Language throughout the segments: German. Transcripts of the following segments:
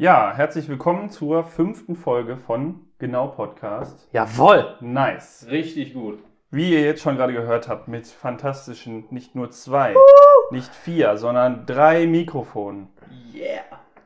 Ja, herzlich willkommen zur fünften Folge von Genau Podcast. Jawohl! Nice. Richtig gut. Wie ihr jetzt schon gerade gehört habt, mit fantastischen nicht nur zwei, nicht vier, sondern drei Mikrofonen. Yeah.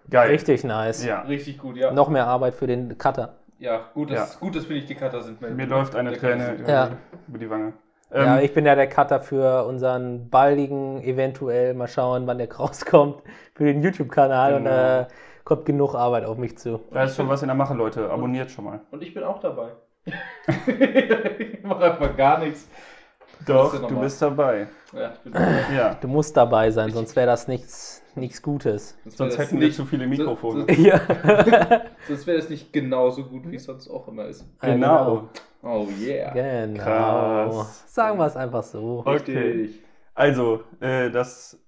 Geil. Richtig nice. Ja. Richtig gut, ja. Noch mehr Arbeit für den Cutter. Ja, gut, dass, Ja. gut, dass wir nicht die Cutter sind. Mir läuft eine Träne über, Ja. über die Wange. ja, Ähm, ich bin ja der Cutter für unseren baldigen, eventuell, mal schauen, wann der rauskommt, für den YouTube-Kanal und Genau. da kommt genug Arbeit auf mich zu. da ist schon was in der Mache, Leute. Abonniert schon mal. Und ich bin auch dabei. ich mache einfach gar nichts. Doch, du bist dabei. Ja, ich bin dabei. Ja. Du musst dabei sein, sonst wäre das nichts, nichts Gutes. Sonst Sonst hätten wir zu viele Mikrofone. So, Ja, sonst wäre das nicht genauso gut, wie es sonst auch immer ist. Genau. Oh yeah. Genau. Krass. Sagen wir es einfach so. Okay. Richtig. Also, äh, das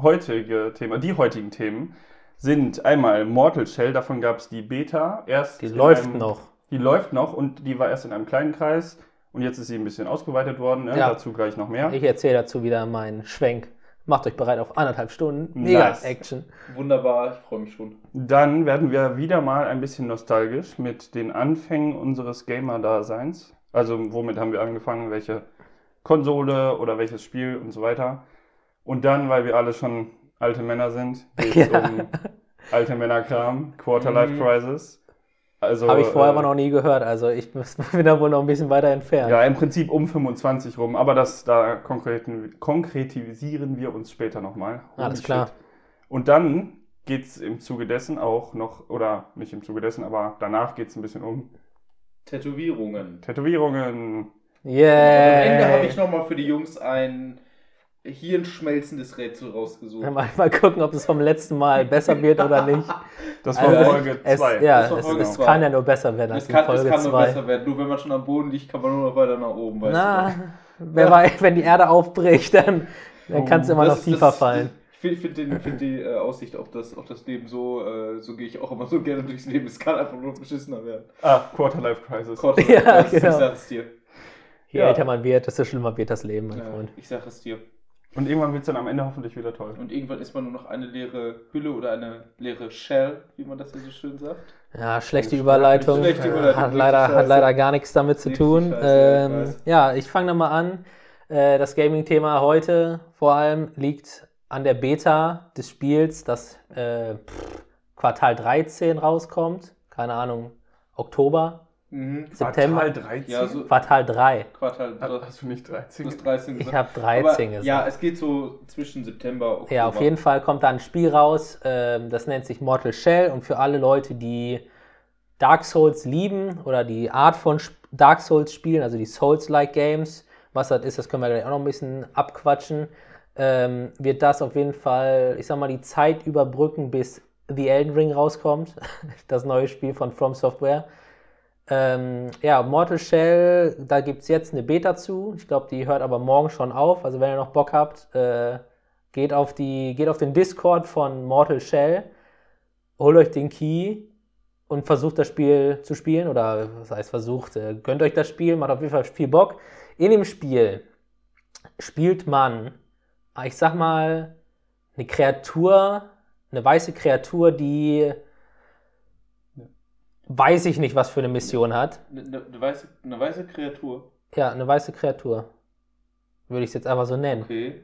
heutige Thema, die heutigen Themen sind einmal Mortal Shell, davon gab es die Beta. Erst Die läuft einem- noch. Die läuft noch und die war erst in einem kleinen Kreis und jetzt ist sie ein bisschen ausgeweitet worden. Ne? Ja. Dazu gleich noch mehr. Ich erzähle dazu wieder meinen Schwenk. Macht euch bereit auf anderthalb Stunden. Mega Nice. Action. Wunderbar, ich freue mich schon. Dann werden wir wieder mal ein bisschen nostalgisch mit den Anfängen unseres Gamer-Daseins. Also womit haben wir angefangen, welche Konsole oder welches Spiel und so weiter. Und dann, weil wir alle schon alte Männer sind, geht es Ja. um alte Männerkram, Quarter-Life Mhm. Crisis. Also, Habe ich vorher äh, aber noch nie gehört. Also ich bin da wohl noch ein bisschen weiter entfernt. Ja, im Prinzip um 25 rum, aber das da konkreten, konkretisieren wir uns später nochmal. Alles klar. Und dann geht es im Zuge dessen auch noch, oder nicht im Zuge dessen, aber danach geht es ein bisschen um Tätowierungen. Tätowierungen. Yeah. Am Ende habe ich nochmal für die Jungs ein hirnschmelzendes Rätsel rausgesucht. Mal, mal gucken, ob es vom letzten Mal besser wird oder nicht. Das war Also, Folge es, 2. ja, Das war es, Folge es zwei. kann ja nur besser werden als Es in kann, es Folge kann nur 2. besser werden. Nur wenn man schon am Boden liegt, kann man nur noch weiter nach oben, weißt Na, wer weiß, wenn die Erde aufbricht, dann, dann Oh, kann es du. immer Das- noch tiefer das- fallen. Ich finde find find die äh, Aussicht auf das, auf das Leben so, äh, so gehe ich auch immer so gerne durchs Leben. Es kann einfach nur beschissener werden. Ah, Quarter-Life Crisis. Gott, Ja, das- genau. Ich sag es dir. Je Ja. älter man wird, desto schlimmer wird das Leben, mein Ja, Freund. ich sag es dir. Und irgendwann wird es dann am Ende hoffentlich wieder toll. Und irgendwann ist man nur noch eine leere Hülle oder eine leere Shell, wie man das ja so schön sagt. Ja, schlechte Überleitung. schlechte Überleitung, Hat leider, hat leider gar nichts damit zu tun. scheiße, ja, ich ähm, ja, ich fange nochmal an. Äh, das Gaming-Thema heute vor allem liegt an der Beta des Spiels, das äh, Quartal 13 rauskommt. Keine Ahnung, Oktober, Mhm. September. Quartal 13? Ja, so Quartal 3. Quartal Ah, Hast du nicht 13? plus 13 Ich gesagt. habe 13 Aber, gesagt. Ja, es geht so zwischen September und Ja, auf jeden Fall kommt da ein Spiel raus, ähm, das nennt sich Mortal Shell und für alle Leute, die Dark Souls lieben oder die Art von Dark Souls spielen, also die Souls-like Games, was das ist, das können wir gleich auch noch ein bisschen abquatschen, ähm, wird das auf jeden Fall, ich sag mal, die Zeit überbrücken, bis The Elden Ring rauskommt, das neue Spiel von From Software. Ähm, ja, Mortal Shell, da gibt es jetzt eine Beta zu. Ich glaube, die hört aber morgen schon auf. Also wenn ihr noch Bock habt, äh, geht, auf die, geht auf den Discord von Mortal Shell, holt euch den Key und versucht das Spiel zu spielen. Oder was heißt versucht, äh, gönnt euch das Spiel, macht auf jeden Fall viel Bock. In dem Spiel spielt man, ich sag mal, eine Kreatur, eine weiße Kreatur, die weiß ich nicht, was für eine Mission hat. Eine, eine, weiße, eine weiße Kreatur. Ja, eine weiße Kreatur. Würde ich es jetzt einfach so nennen. Okay.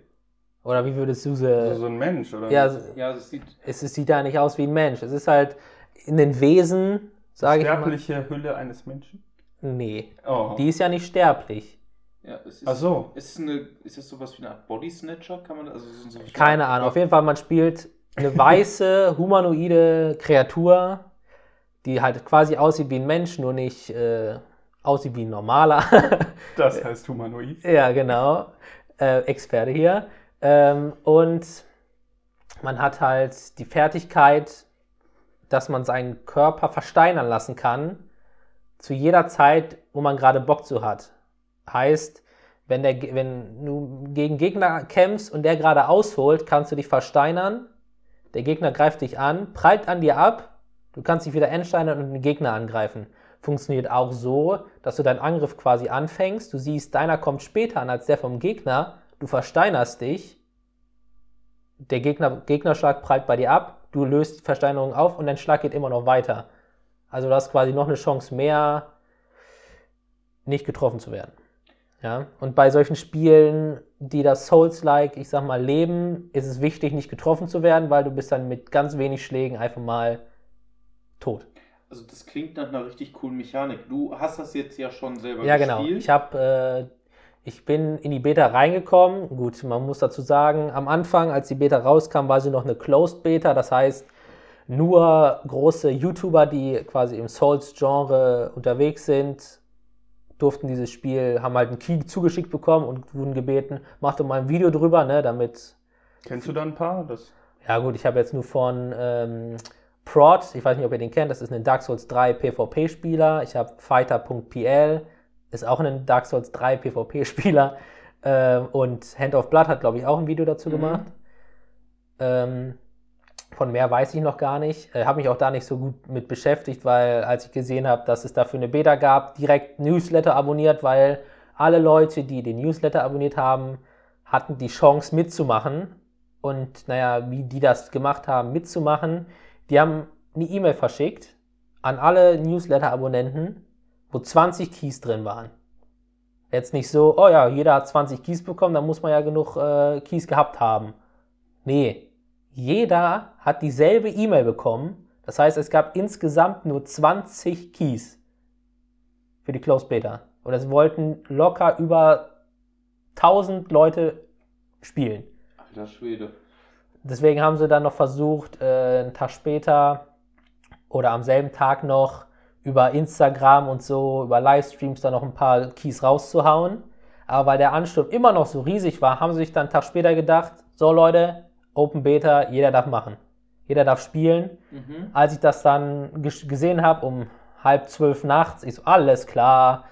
Oder wie würdest du sie. Also so ein Mensch, oder? ja, Ja, das sieht. es, es sieht ja nicht aus wie ein Mensch. Es ist halt in den Wesen, sage ich mal. Sterbliche Hülle eines Menschen? Nee, Oh. die ist ja nicht sterblich. Ja, es ist, Ach so. Ist, es eine, ist das sowas wie eine Art Body Snatcher? Kann man also so, so Keine Ahnung. Auf jeden Fall, man spielt eine weiße, humanoide Kreatur, die halt quasi aussieht wie ein Mensch, nur nicht äh, aussieht wie ein normaler. Das heißt Humanoid. Ja, genau. Äh, Experte hier. Ähm, und man hat halt die Fertigkeit, dass man seinen Körper versteinern lassen kann, zu jeder Zeit, wo man gerade Bock zu hat. Heißt, wenn, der, wenn du gegen Gegner kämpfst und der gerade ausholt, kannst du dich versteinern. Der Gegner greift dich an, prallt an dir ab, du kannst dich wieder entsteinern und den Gegner angreifen. Funktioniert auch so, dass du deinen Angriff quasi anfängst. Du siehst, deiner kommt später an als der vom Gegner. Du versteinerst dich. Der Gegner, Gegnerschlag prallt bei dir ab. du löst die Versteinerung auf und dein Schlag geht immer noch weiter. Also du hast quasi noch eine Chance mehr, nicht getroffen zu werden. Ja, und bei solchen Spielen, die das Souls-like, ich sag mal, leben, ist es wichtig, nicht getroffen zu werden, weil du bist dann mit ganz wenig Schlägen einfach mal tot. Also das klingt nach einer richtig coolen Mechanik. Du hast das jetzt ja schon selber Ja, genau. gespielt. Ich habe, äh, ich bin in die Beta reingekommen. Gut, man muss dazu sagen, am Anfang, als die Beta rauskam, war sie noch eine Closed Beta. Das heißt, nur große YouTuber, die quasi im Souls-Genre unterwegs sind, durften dieses Spiel, haben halt einen Key zugeschickt bekommen und wurden gebeten, mach doch mal ein Video drüber, ne, damit Kennst du da ein paar? Das, ja gut, ich habe jetzt nur von ähm, Prod, ich weiß nicht, ob ihr den kennt, das ist ein Dark Souls 3 PvP-Spieler. Ich habe Fighter.pl, ist auch ein Dark Souls 3 PvP-Spieler. Ähm, und Hand of Blood hat, glaube ich, auch ein Video dazu Mhm. gemacht. Ähm, von mehr weiß ich noch gar nicht. Äh, habe mich auch da nicht so gut mit beschäftigt, weil als ich gesehen habe, dass es dafür eine Beta gab, direkt Newsletter abonniert, weil alle Leute, die den Newsletter abonniert haben, hatten die Chance mitzumachen. Und naja, wie die das gemacht haben, mitzumachen, die haben eine E-Mail verschickt an alle Newsletter-Abonnenten, wo 20 Keys drin waren. Jetzt nicht so, oh ja, jeder hat 20 Keys bekommen, dann muss man ja genug äh, Keys gehabt haben. Nee, jeder hat dieselbe E-Mail bekommen. Das heißt, es gab insgesamt nur 20 Keys für die Closed Beta. Und es wollten locker über 1000 Leute spielen. Alter Schwede. Deswegen haben sie dann noch versucht, äh, einen Tag später oder am selben Tag noch über Instagram und so, über Livestreams dann noch ein paar Keys rauszuhauen. Aber weil der Ansturm immer noch so riesig war, haben sie sich dann einen Tag später gedacht, so Leute, Open Beta, jeder darf machen. Jeder darf spielen. Mhm. Als ich das dann ges- gesehen habe, um halb zwölf nachts, ich so, alles klar,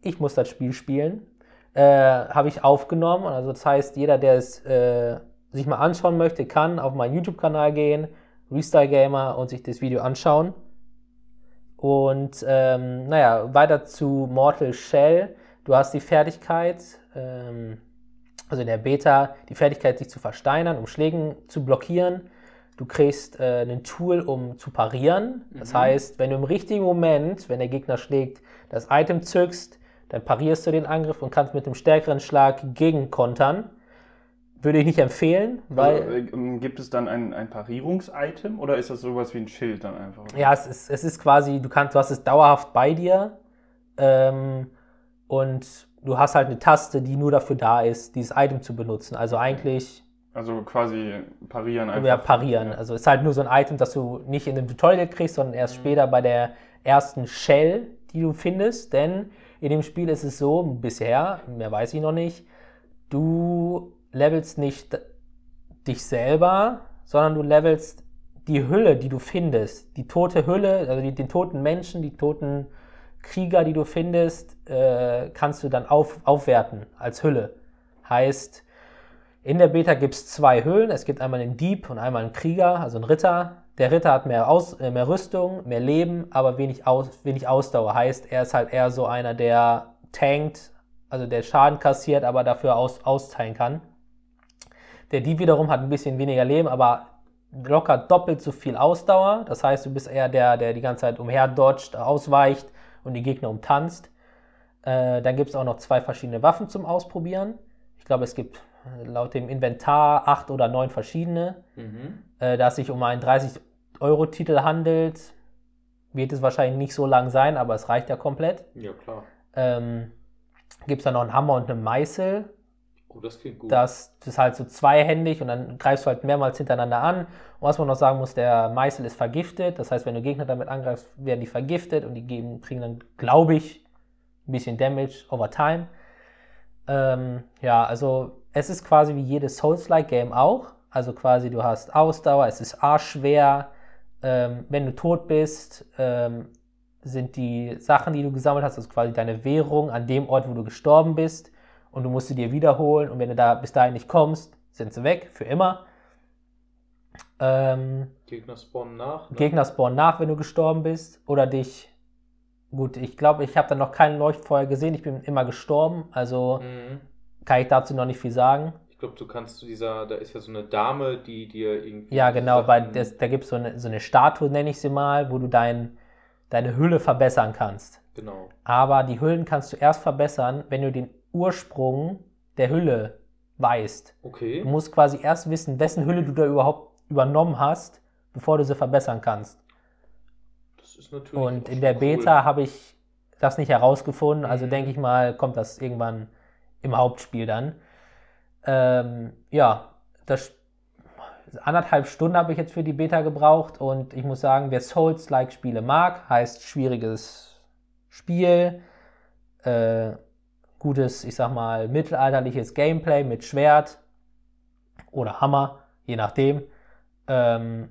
ich muss das Spiel spielen. Äh, habe ich aufgenommen. Also das heißt, jeder, der es äh, sich mal anschauen möchte, kann auf meinen YouTube-Kanal gehen, Restyle Gamer, und sich das Video anschauen. Und ähm, naja, weiter zu Mortal Shell. Du hast die Fertigkeit, ähm, also in der Beta, die Fertigkeit, sich zu versteinern, um Schlägen zu blockieren. Du kriegst äh, ein Tool, um zu parieren. Das Mhm. heißt, wenn du im richtigen Moment, wenn der Gegner schlägt, das Item zückst, dann parierst du den Angriff und kannst mit dem stärkeren Schlag gegenkontern. Würde ich nicht empfehlen, weil. also, äh, ähm, gibt es dann ein, ein Parierungs-Item oder ist das sowas wie ein Schild dann einfach? Ja, es ist, es ist quasi, du kannst, du hast es dauerhaft bei dir ähm, und du hast halt eine Taste, die nur dafür da ist, dieses Item zu benutzen. Also eigentlich Also quasi parieren einfach. ja, parieren. Also es ist halt nur so ein Item, das du nicht in dem Tutorial kriegst, sondern erst später bei der ersten Shell, die du findest. Denn in dem Spiel ist es so, bisher, mehr weiß ich noch nicht, du levelst nicht dich selber, sondern du levelst die Hülle, die du findest. Die tote Hülle, also die, den toten Menschen, die toten Krieger, die du findest, äh, kannst du dann auf, aufwerten als Hülle. Heißt, in der Beta gibt es zwei Hüllen. Es gibt einmal einen Dieb und einmal einen Krieger, also einen Ritter. Der Ritter hat mehr, Aus, äh, mehr Rüstung, mehr Leben, aber wenig, Aus, wenig Ausdauer. Heißt, er ist halt eher so einer, der tankt, also der Schaden kassiert, aber dafür aus, austeilen kann. Der Dieb wiederum hat ein bisschen weniger Leben, aber locker doppelt so viel Ausdauer. Das heißt, du bist eher der, der die ganze Zeit umherdodgt, ausweicht und die Gegner umtanzt. Äh, dann gibt es auch noch zwei verschiedene Waffen zum Ausprobieren. Ich glaube, es gibt äh, laut dem Inventar acht oder neun verschiedene. Mhm. Äh, da es sich um einen 30-Euro-Titel handelt, wird es wahrscheinlich nicht so lang sein, aber es reicht ja komplett. Ja, klar. Ähm, gibt es dann noch einen Hammer und einen Meißel. Oh, das klingt gut. Das, das ist halt so zweihändig und dann greifst du halt mehrmals hintereinander an. Und was man noch sagen muss, der Meißel ist vergiftet. Das heißt, wenn du Gegner damit angreifst, werden die vergiftet und die geben, kriegen dann, glaube ich, ein bisschen Damage over time. Ähm, ja, also es ist quasi wie jedes Souls-like-Game auch. Also quasi du hast Ausdauer, es ist arschschwer. Ähm, wenn du tot bist, ähm, sind die Sachen, die du gesammelt hast, also quasi deine Währung an dem Ort, wo du gestorben bist. Und du musst sie dir wiederholen. Und wenn du da bis dahin nicht kommst, sind sie weg, für immer. Ähm, Gegner spawnen nach. Ne? Gegner spawnen nach, wenn du gestorben bist. Oder dich. Gut, ich glaube, ich habe da noch kein Leuchtfeuer gesehen. Ich bin immer gestorben. Also Mhm. kann ich dazu noch nicht viel sagen. Ich glaube, du kannst zu dieser, da ist ja so eine Dame, die dir irgendwie. Ja, genau, weil das, da gibt so es eine, so eine Statue, nenne ich sie mal, wo du dein, deine Hülle verbessern kannst. Genau. Aber die Hüllen kannst du erst verbessern, wenn du den Ursprung der Hülle weißt. Okay. Du musst quasi erst wissen, wessen Hülle du da überhaupt übernommen hast, bevor du sie verbessern kannst. Das ist natürlich. Und in der cool. Beta habe ich das nicht herausgefunden, also Mhm. denke ich mal, kommt das irgendwann im Hauptspiel dann. Ähm, ja, das anderthalb Stunden habe ich jetzt für die Beta gebraucht und ich muss sagen, wer Souls-like-Spiele mag, heißt schwieriges Spiel, äh, gutes, ich sag mal, mittelalterliches Gameplay mit Schwert oder Hammer, je nachdem. Ähm,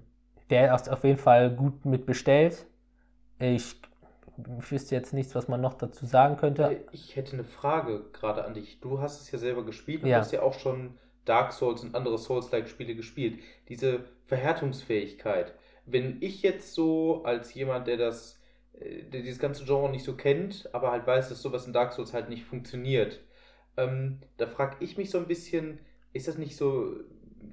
der ist auf jeden Fall gut mitbestellt. Ich, ich wüsste jetzt nichts, was man noch dazu sagen könnte. Äh, Ich hätte eine Frage gerade an dich. Du hast es ja selber gespielt und Ja. du hast ja auch schon Dark Souls und andere Souls-like-Spiele gespielt. Diese Verhärtungsfähigkeit. Wenn ich jetzt so als jemand, der das, dieses ganze Genre nicht so kennt, aber halt weiß, dass sowas in Dark Souls halt nicht funktioniert, ähm, da frage ich mich so ein bisschen, ist das nicht so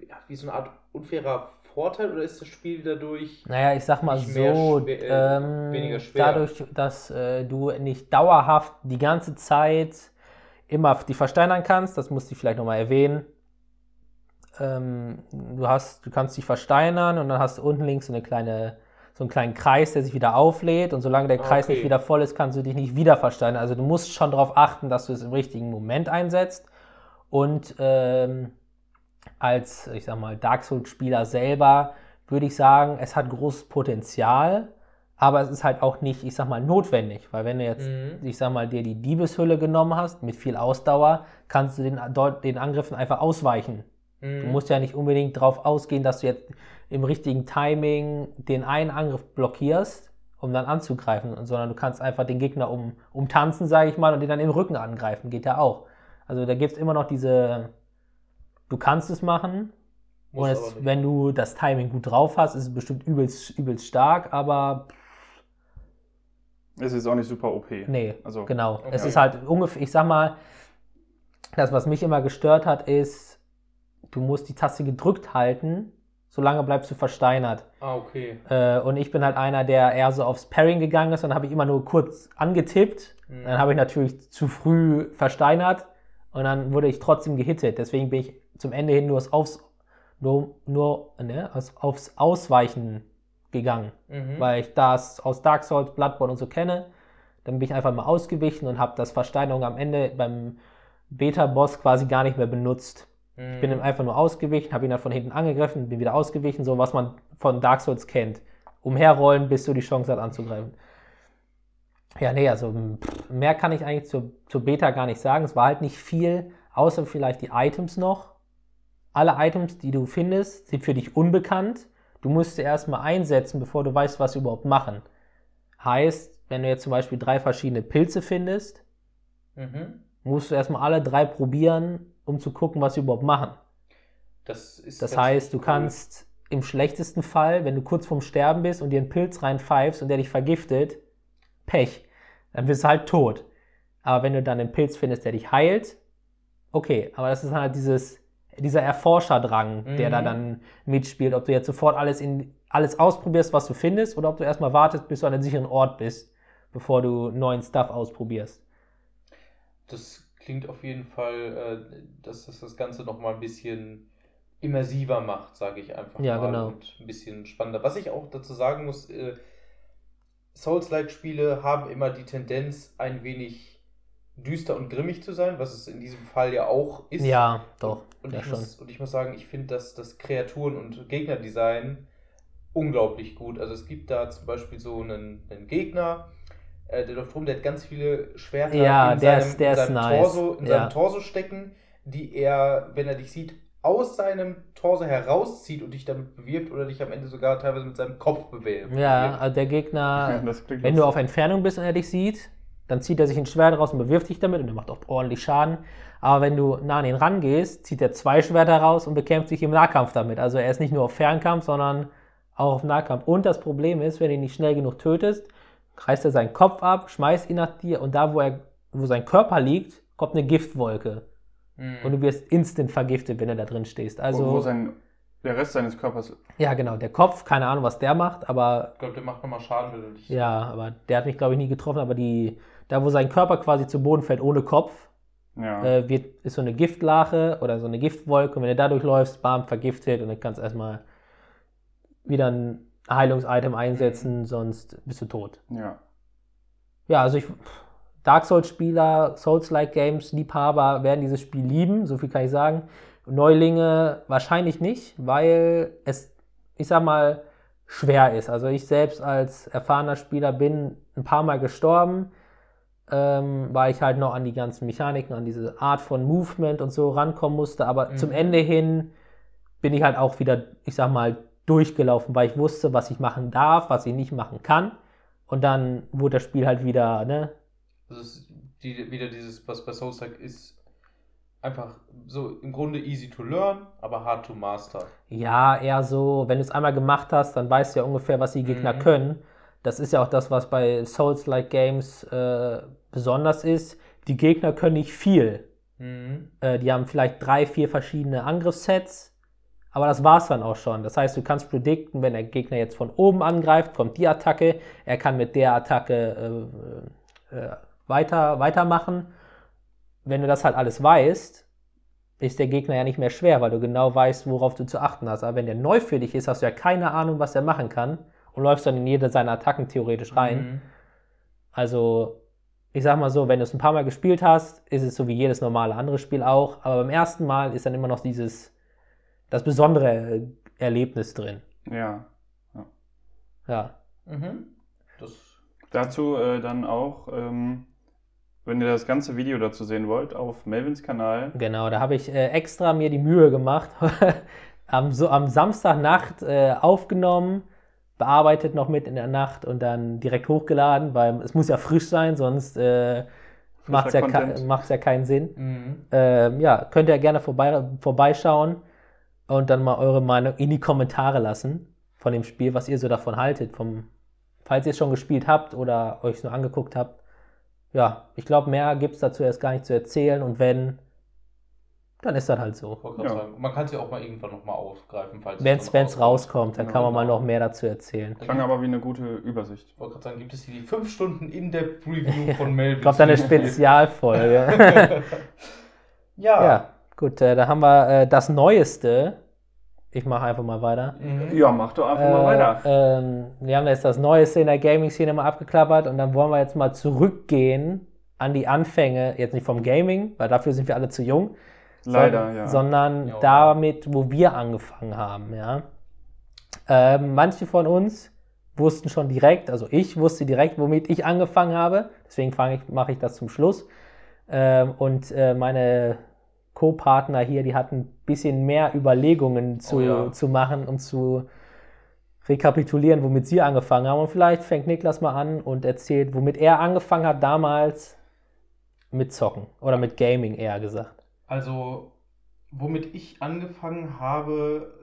ja, wie so eine Art unfairer Vorteil oder ist das Spiel dadurch Naja, ich sag mal so, schwer- äh, ähm, weniger schwer. dadurch, dass äh, du nicht dauerhaft die ganze Zeit immer die versteinern kannst, das musste ich vielleicht nochmal erwähnen. Ähm, du, hast, du kannst dich versteinern und dann hast du unten links so, eine kleine, so einen kleinen Kreis, der sich wieder auflädt und solange der Kreis okay. nicht wieder voll ist, kannst du dich nicht wieder versteinern. Also du musst schon darauf achten, dass du es im richtigen Moment einsetzt und ähm, als, ich sag mal, Dark Souls-Spieler selber würde ich sagen, es hat großes Potenzial, aber es ist halt auch nicht, ich sag mal, notwendig, weil wenn du jetzt, Mhm. ich sag mal, dir die Diebeshülle genommen hast mit viel Ausdauer, kannst du den, den Angriffen einfach ausweichen. Du Mhm. musst ja nicht unbedingt darauf ausgehen, dass du jetzt im richtigen Timing den einen Angriff blockierst, um dann anzugreifen, sondern du kannst einfach den Gegner um, umtanzen, sage ich mal, und den dann im Rücken angreifen. Geht ja auch. Also da gibt es immer noch diese, du kannst es machen. Und es, wenn du das Timing gut drauf hast, ist es bestimmt übelst, übelst stark, aber Es ist auch nicht super OP. nee, Also, genau. okay. Es ist halt ungefähr, ich sag mal, das, was mich immer gestört hat, ist, du musst die Taste gedrückt halten, solange bleibst du versteinert. Ah, okay. Äh, und ich bin halt einer, der eher so aufs Parring gegangen ist und habe ich immer nur kurz angetippt. Mhm. Dann habe ich natürlich zu früh versteinert und dann wurde ich trotzdem gehittet. Deswegen bin ich zum Ende hin nur aufs, nur, nur, ne, aufs Ausweichen gegangen, Mhm. weil ich das aus Dark Souls, Bloodborne und so kenne. Dann bin ich einfach mal ausgewichen und habe das Versteinerung am Ende beim Beta-Boss quasi gar nicht mehr benutzt. Ich bin ihm einfach nur ausgewichen, habe ihn dann von hinten angegriffen, bin wieder ausgewichen, so was man von Dark Souls kennt. Umherrollen, bis du die Chance hast anzugreifen. Ja, nee, also pff, mehr kann ich eigentlich zur, zur Beta gar nicht sagen. Es war halt nicht viel, außer vielleicht die Items noch. Alle Items, die du findest, sind für dich unbekannt. Du musst sie erstmal einsetzen, bevor du weißt, was sie überhaupt machen. Heißt, wenn du jetzt zum Beispiel drei verschiedene Pilze findest, Mhm. musst du erstmal alle drei probieren, um zu gucken, was sie überhaupt machen. Das Das heißt, du cool. kannst im schlechtesten Fall, wenn du kurz vorm Sterben bist und dir einen Pilz reinpfeifst und der dich vergiftet, Pech, dann bist du halt tot. Aber wenn du dann einen Pilz findest, der dich heilt, okay, aber das ist halt dieses, dieser Erforscherdrang, der Mhm. da dann mitspielt, ob du jetzt sofort alles, in, alles ausprobierst, was du findest, oder ob du erstmal wartest, bis du an einem sicheren Ort bist, bevor du neuen Stuff ausprobierst. Das klingt auf jeden Fall, äh, dass das das Ganze nochmal ein bisschen immersiver macht, sage ich einfach Ja, mal. genau. Und ein bisschen spannender. Was ich auch dazu sagen muss, äh, Souls-like-Spiele haben immer die Tendenz, ein wenig düster und grimmig zu sein, was es in diesem Fall ja auch ist. Ja, doch, Und, ja ich, schon. muss, und ich muss sagen, ich finde, dass das Kreaturen- und Gegnerdesign unglaublich gut. Also es gibt da zum Beispiel so einen, einen Gegner, äh, der läuft rum, der hat ganz viele Schwerter Ja, in der seinem, ist- der in seinem, nice. Torso, in Ja. seinem Torso stecken, die er, wenn er dich sieht, aus seinem Torso herauszieht und dich damit bewirbt oder dich am Ende sogar teilweise mit seinem Kopf bewirbt. Ja, also der Gegner, wenn du auf Entfernung bist und er dich sieht, dann zieht er sich ein Schwert raus und bewirft dich damit und er macht auch ordentlich Schaden. Aber wenn du nah an ihn rangehst, zieht er zwei Schwerter raus und bekämpft sich im Nahkampf damit. Also er ist nicht nur auf Fernkampf, sondern auch auf Nahkampf. Und das Problem ist, wenn du ihn nicht schnell genug tötest, reißt er seinen Kopf ab, schmeißt ihn nach dir und da, wo, er, wo sein Körper liegt, kommt eine Giftwolke. Mhm. und du wirst instant vergiftet, wenn du da drin stehst. Also, wo, wo sein, der Rest seines Körpers. ja, genau, der Kopf, keine Ahnung, was der macht, aber ich glaube, der macht nochmal Schaden, wenn du dich. ja, aber der hat mich, glaube ich, nie getroffen, aber die, da wo sein Körper quasi zu Boden fällt ohne Kopf, Ja. äh, wird, ist so eine Giftlache oder so eine Giftwolke und wenn du da durchläufst, bam, vergiftet und dann kannst du erstmal wieder ein Heilungsitem einsetzen, sonst bist du tot. ja. Ja, also ich, Dark Souls-Spieler, Souls-like Games, Liebhaber werden dieses Spiel lieben, so viel kann ich sagen. Neulinge wahrscheinlich nicht, weil es, ich sag mal, schwer ist. Also ich selbst als erfahrener Spieler bin ein paar Mal gestorben, ähm, weil ich halt noch an die ganzen Mechaniken, an diese Art von Movement und so rankommen musste. Aber Mhm. zum Ende hin bin ich halt auch wieder, ich sag mal, durchgelaufen, weil ich wusste, was ich machen darf, was ich nicht machen kann. Und dann wurde das Spiel halt wieder, ne? Das ist die, wieder dieses, was bei Souls like ist, einfach so im Grunde easy to learn, aber hard to master. Ja, eher so, wenn du es einmal gemacht hast, dann weißt du ja ungefähr, was die Gegner Mhm. können. Das ist ja auch das, was bei Souls-like Games äh, besonders ist. Die Gegner können nicht viel. Mhm. Äh, die haben vielleicht drei, vier verschiedene Angriffssets, aber das war's dann auch schon. Das heißt, du kannst predikten, wenn der Gegner jetzt von oben angreift, kommt die Attacke, er kann mit der Attacke äh, äh, weiter, weitermachen. Wenn du das halt alles weißt, ist der Gegner ja nicht mehr schwer, weil du genau weißt, worauf du zu achten hast. Aber wenn der neu für dich ist, hast du ja keine Ahnung, was er machen kann und läufst dann in jede seiner Attacken theoretisch rein. Mhm. Also, ich sag mal so, wenn du es ein paar Mal gespielt hast, ist es so wie jedes normale andere Spiel auch. Aber beim ersten Mal ist dann immer noch dieses, das besondere Erlebnis drin. ja. Ja. Mhm. Das. Dazu äh, dann auch, ähm, wenn ihr das ganze Video dazu sehen wollt, auf Melvins Kanal. Genau, da habe ich äh, extra mir die Mühe gemacht, am, so, am Samstagnacht äh, aufgenommen, bearbeitet noch mit in der Nacht und dann direkt hochgeladen, weil es muss ja frisch sein, sonst äh, macht es ja, ja keinen Sinn. Mhm. Ähm, ja, könnt ihr gerne vorbei, vorbeischauen und dann mal eure Meinung in die Kommentare lassen von dem Spiel, was ihr so davon haltet. Vom, falls ihr es schon gespielt habt oder euch nur angeguckt habt. Ja, ich glaube, mehr gibt es dazu erst gar nicht zu erzählen und wenn, dann ist das halt so. Ja. sagen, man kann es ja auch mal irgendwann nochmal aufgreifen, falls Wenn es rauskommt, dann Genau. kann man mal noch mehr dazu erzählen. Klang aber wie eine gute Übersicht. Ich wollte gerade sagen, gibt es hier die 5 Stunden in der Review von Melvin? Ich glaube, dann eine Spezialfolge. ja. ja, gut, äh, da haben wir äh, das Neueste. Ich mache einfach mal weiter. Mhm. Ja, mach doch einfach mal weiter. Äh, ähm, wir haben jetzt das Neueste in der Gaming-Szene mal abgeklappert und dann wollen wir jetzt mal zurückgehen an die Anfänge, jetzt nicht vom Gaming, weil dafür sind wir alle zu jung, Leider, son- ja. sondern Ja. damit, wo wir angefangen haben. Ja? Ähm, manche von uns wussten schon direkt, also ich wusste direkt, womit ich angefangen habe, deswegen ich, mache ich das zum Schluss. Ähm, und äh, meine Co-Partner hier, die hatten ein bisschen mehr Überlegungen zu, Oh ja. zu machen, um zu rekapitulieren, womit sie angefangen haben. Und vielleicht fängt Niklas mal an und erzählt, womit er angefangen hat damals mit Zocken oder mit Gaming eher gesagt. Also, womit ich angefangen habe,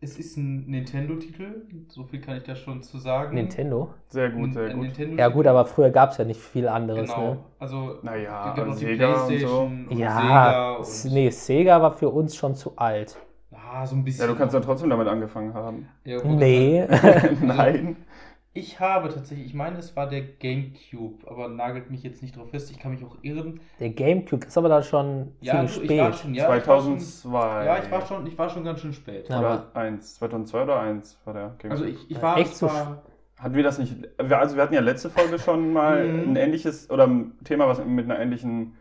es ist ein Nintendo-Titel, so viel kann ich da schon zu sagen. Nintendo? Sehr gut, sehr gut. Ja gut, aber früher gab es ja nicht viel anderes. Genau, Ne? also Naja, gibt noch die Sega und so. Playstation und Ja, Sega und nee, Sega war für uns schon zu alt. ah, so ein bisschen. Ja, du kannst ja trotzdem damit angefangen haben. Ja, Nee. Nein. Ich habe tatsächlich, ich meine, es war der GameCube, aber nagelt mich jetzt nicht drauf fest, ich kann mich auch irren. Der Gamecube ist aber da schon Ja, ziemlich du, spät. ich war schon, ja, ich war schon, 2002. ja, ich war schon, ich war schon ganz schön spät. Ja. Oder 1. 2002 oder 1 war der Game Also ich, ich war, Echt so war Hatten wir das nicht. Also wir hatten ja letzte Folge schon mal Mhm. ein ähnliches oder ein Thema, was mit einer ähnlichen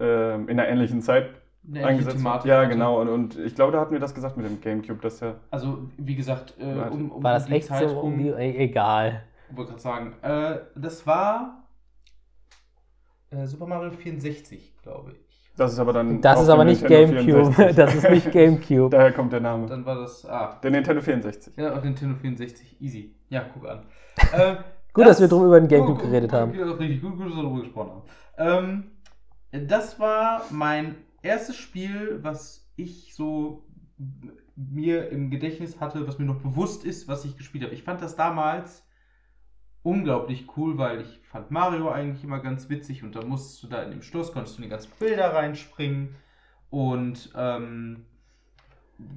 ähm, in einer ähnlichen Zeit eine eingesetzt. Thematik Ja, hatte. genau. Und, und ich glaube, da hatten wir das gesagt mit dem Gamecube, dass der. Also, wie gesagt, äh, um, um war das die echt Zeit so um die. e- Egal. Ich wollte gerade sagen, äh, das war äh, Super Mario 64, glaube ich. Das ist aber dann. Das ist aber nicht Nintendo Gamecube. 64. Das ist nicht Gamecube. Daher kommt der Name. Dann war das, ah, Der Nintendo 64. ja, und Nintendo 64, easy. Ja, guck an. Äh, Gut, dass wir drum über den Gamecube gut, geredet gut, haben. Ja, richtig, gut, gut, dass wir darüber gesprochen haben. Ähm, das war mein erstes Spiel, was ich so mir im Gedächtnis hatte, was mir noch bewusst ist, was ich gespielt habe. Ich fand das damals unglaublich cool, weil ich fand Mario eigentlich immer ganz witzig und da musst du da in dem Schloss, konntest du in die ganzen Bilder reinspringen und ähm,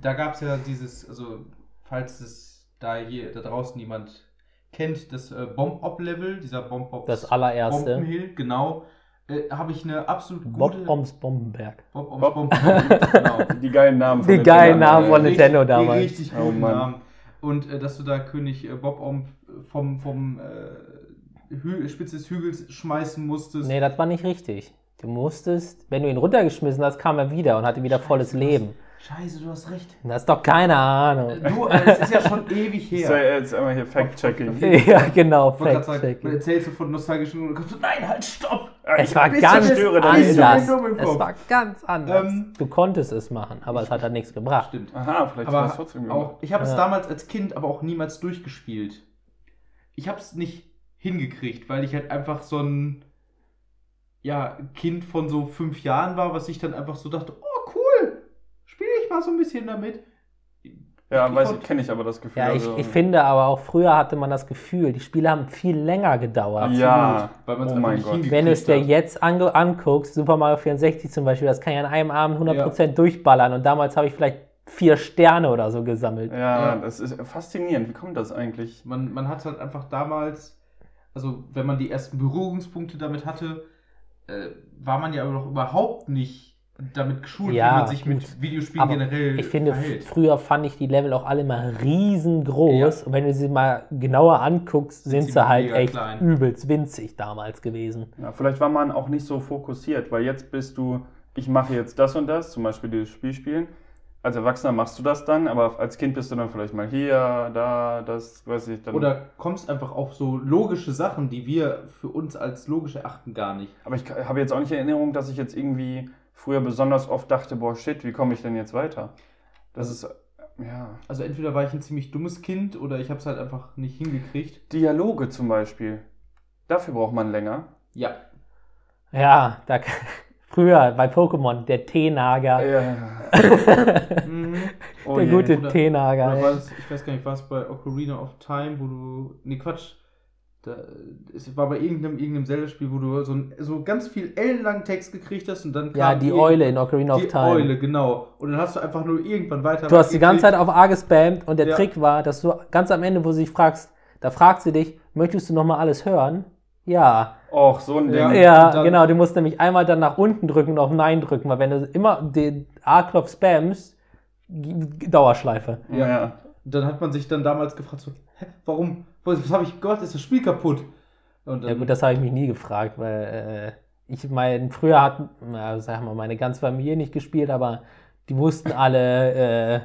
da gab es ja dieses, also falls es da hier da draußen jemand kennt, das äh, Bomb-Op-Level, dieser Bomb-Op Das allererste. Bombenhill, genau, äh, habe ich eine absolut gute... Bob Oms Bombenberg. Bob Oms Bob- Bombenhill, genau. Die geilen Namen Die den geilen. Namen von Nintendo richtig, damals. Richtig Oh guten Mann. Namen. Und äh, dass du da König äh, Bob Omb vom, vom äh, Hü Spitze des Hügels schmeißen musstest. Nee, das war nicht richtig. Du musstest, wenn du ihn runtergeschmissen hast, kam er wieder und hatte wieder volles Leben. Scheiße, du hast recht. Das ist doch keine Ahnung. Du, äh, es ist ja schon ewig her. jetzt einmal hier Fact-Checking. Ja, genau, Ich Fact-Checking. man erzählst du von nostalgischen und kommst du, nein, halt, stopp! Es war ganz anders. Es war ganz anders. Ähm, du konntest es machen, aber es hat halt nichts gebracht. Stimmt. Aha, vielleicht war es Aber trotzdem auch, ich habe es Ja. damals als Kind aber auch niemals durchgespielt. Ich habe es nicht hingekriegt, weil ich halt einfach so ein ja, Kind von so fünf Jahren war, was ich dann einfach so dachte, oh ich mal so ein bisschen damit. Ja, Ich weiß ich, kenne ich aber das Gefühl. Ja, ich, also- ich finde aber auch früher hatte man das Gefühl, die Spiele haben viel länger gedauert. Ja, weil man es oh mein nicht Gott. Wenn du es dir jetzt anguckst, Super Mario 64 zum Beispiel, das kann ja in einem Abend 100% durchballern und damals habe ich vielleicht vier Sterne oder so gesammelt. Ja, Ja. das ist faszinierend. Wie kommt das eigentlich? Man, man hat halt einfach damals, also wenn man die ersten Berührungspunkte damit hatte, äh, war man ja aber noch überhaupt nicht damit geschult, Ja, wie man sich gut. mit Videospielen Aber generell Ich finde, verhält. früher fand ich die Level auch alle mal riesengroß. Und wenn du sie mal genauer anguckst, sind sie sie halt echt klein. übelst winzig damals gewesen. Ja, vielleicht war man auch nicht so fokussiert, weil jetzt bist du, ich mache jetzt das und das, zum Beispiel dieses Spiel spielen. Als Erwachsener machst du das dann, aber als Kind bist du dann vielleicht mal hier, da, das, weiß ich dann. Oder kommst einfach auf so logische Sachen, die wir für uns als logisch erachten, gar nicht. aber ich habe jetzt auch nicht in Erinnerung, dass ich jetzt irgendwie früher besonders oft dachte, boah, shit, wie komme ich denn jetzt weiter? Das ist, ja. Also entweder war ich ein ziemlich dummes Kind oder ich habe es halt einfach nicht hingekriegt. Dialoge zum Beispiel. Dafür braucht man länger. Ja. Ja, da, früher bei Pokémon, der Teenager. Ja. Mhm. Oh der je. gute Teenager. Ich weiß gar nicht, war es bei Ocarina of Time, wo du. Nee, Quatsch. Da, es war bei irgendeinem, irgendeinem Zelda-Spiel, wo du so, ein, so ganz viel ellenlangen Text gekriegt hast und dann Ja, kam die irgend- Eule in Ocarina of Die Time. Eule, genau. Und dann hast du einfach nur irgendwann weiter. Du hast die ganze Zeit auf A gespammt und der Ja. Trick war, dass du ganz am Ende, wo sie dich fragst, da fragt sie dich, möchtest du nochmal alles hören? Ja. Och, so ein Ding. Ja. Ja, genau. Du musst nämlich einmal dann nach unten drücken und auf Nein drücken, weil wenn du immer den A-Knopf spammst, Dauerschleife. Ja. ja. Dann hat man sich dann damals gefragt, so, hä, warum? Was, was habe ich gemacht? Ist das Spiel kaputt? Und dann, Ja gut, das habe ich mich nie gefragt, weil äh, ich meine, früher hat, na, sag mal, meine ganze Familie nicht gespielt, aber die wussten alle, äh,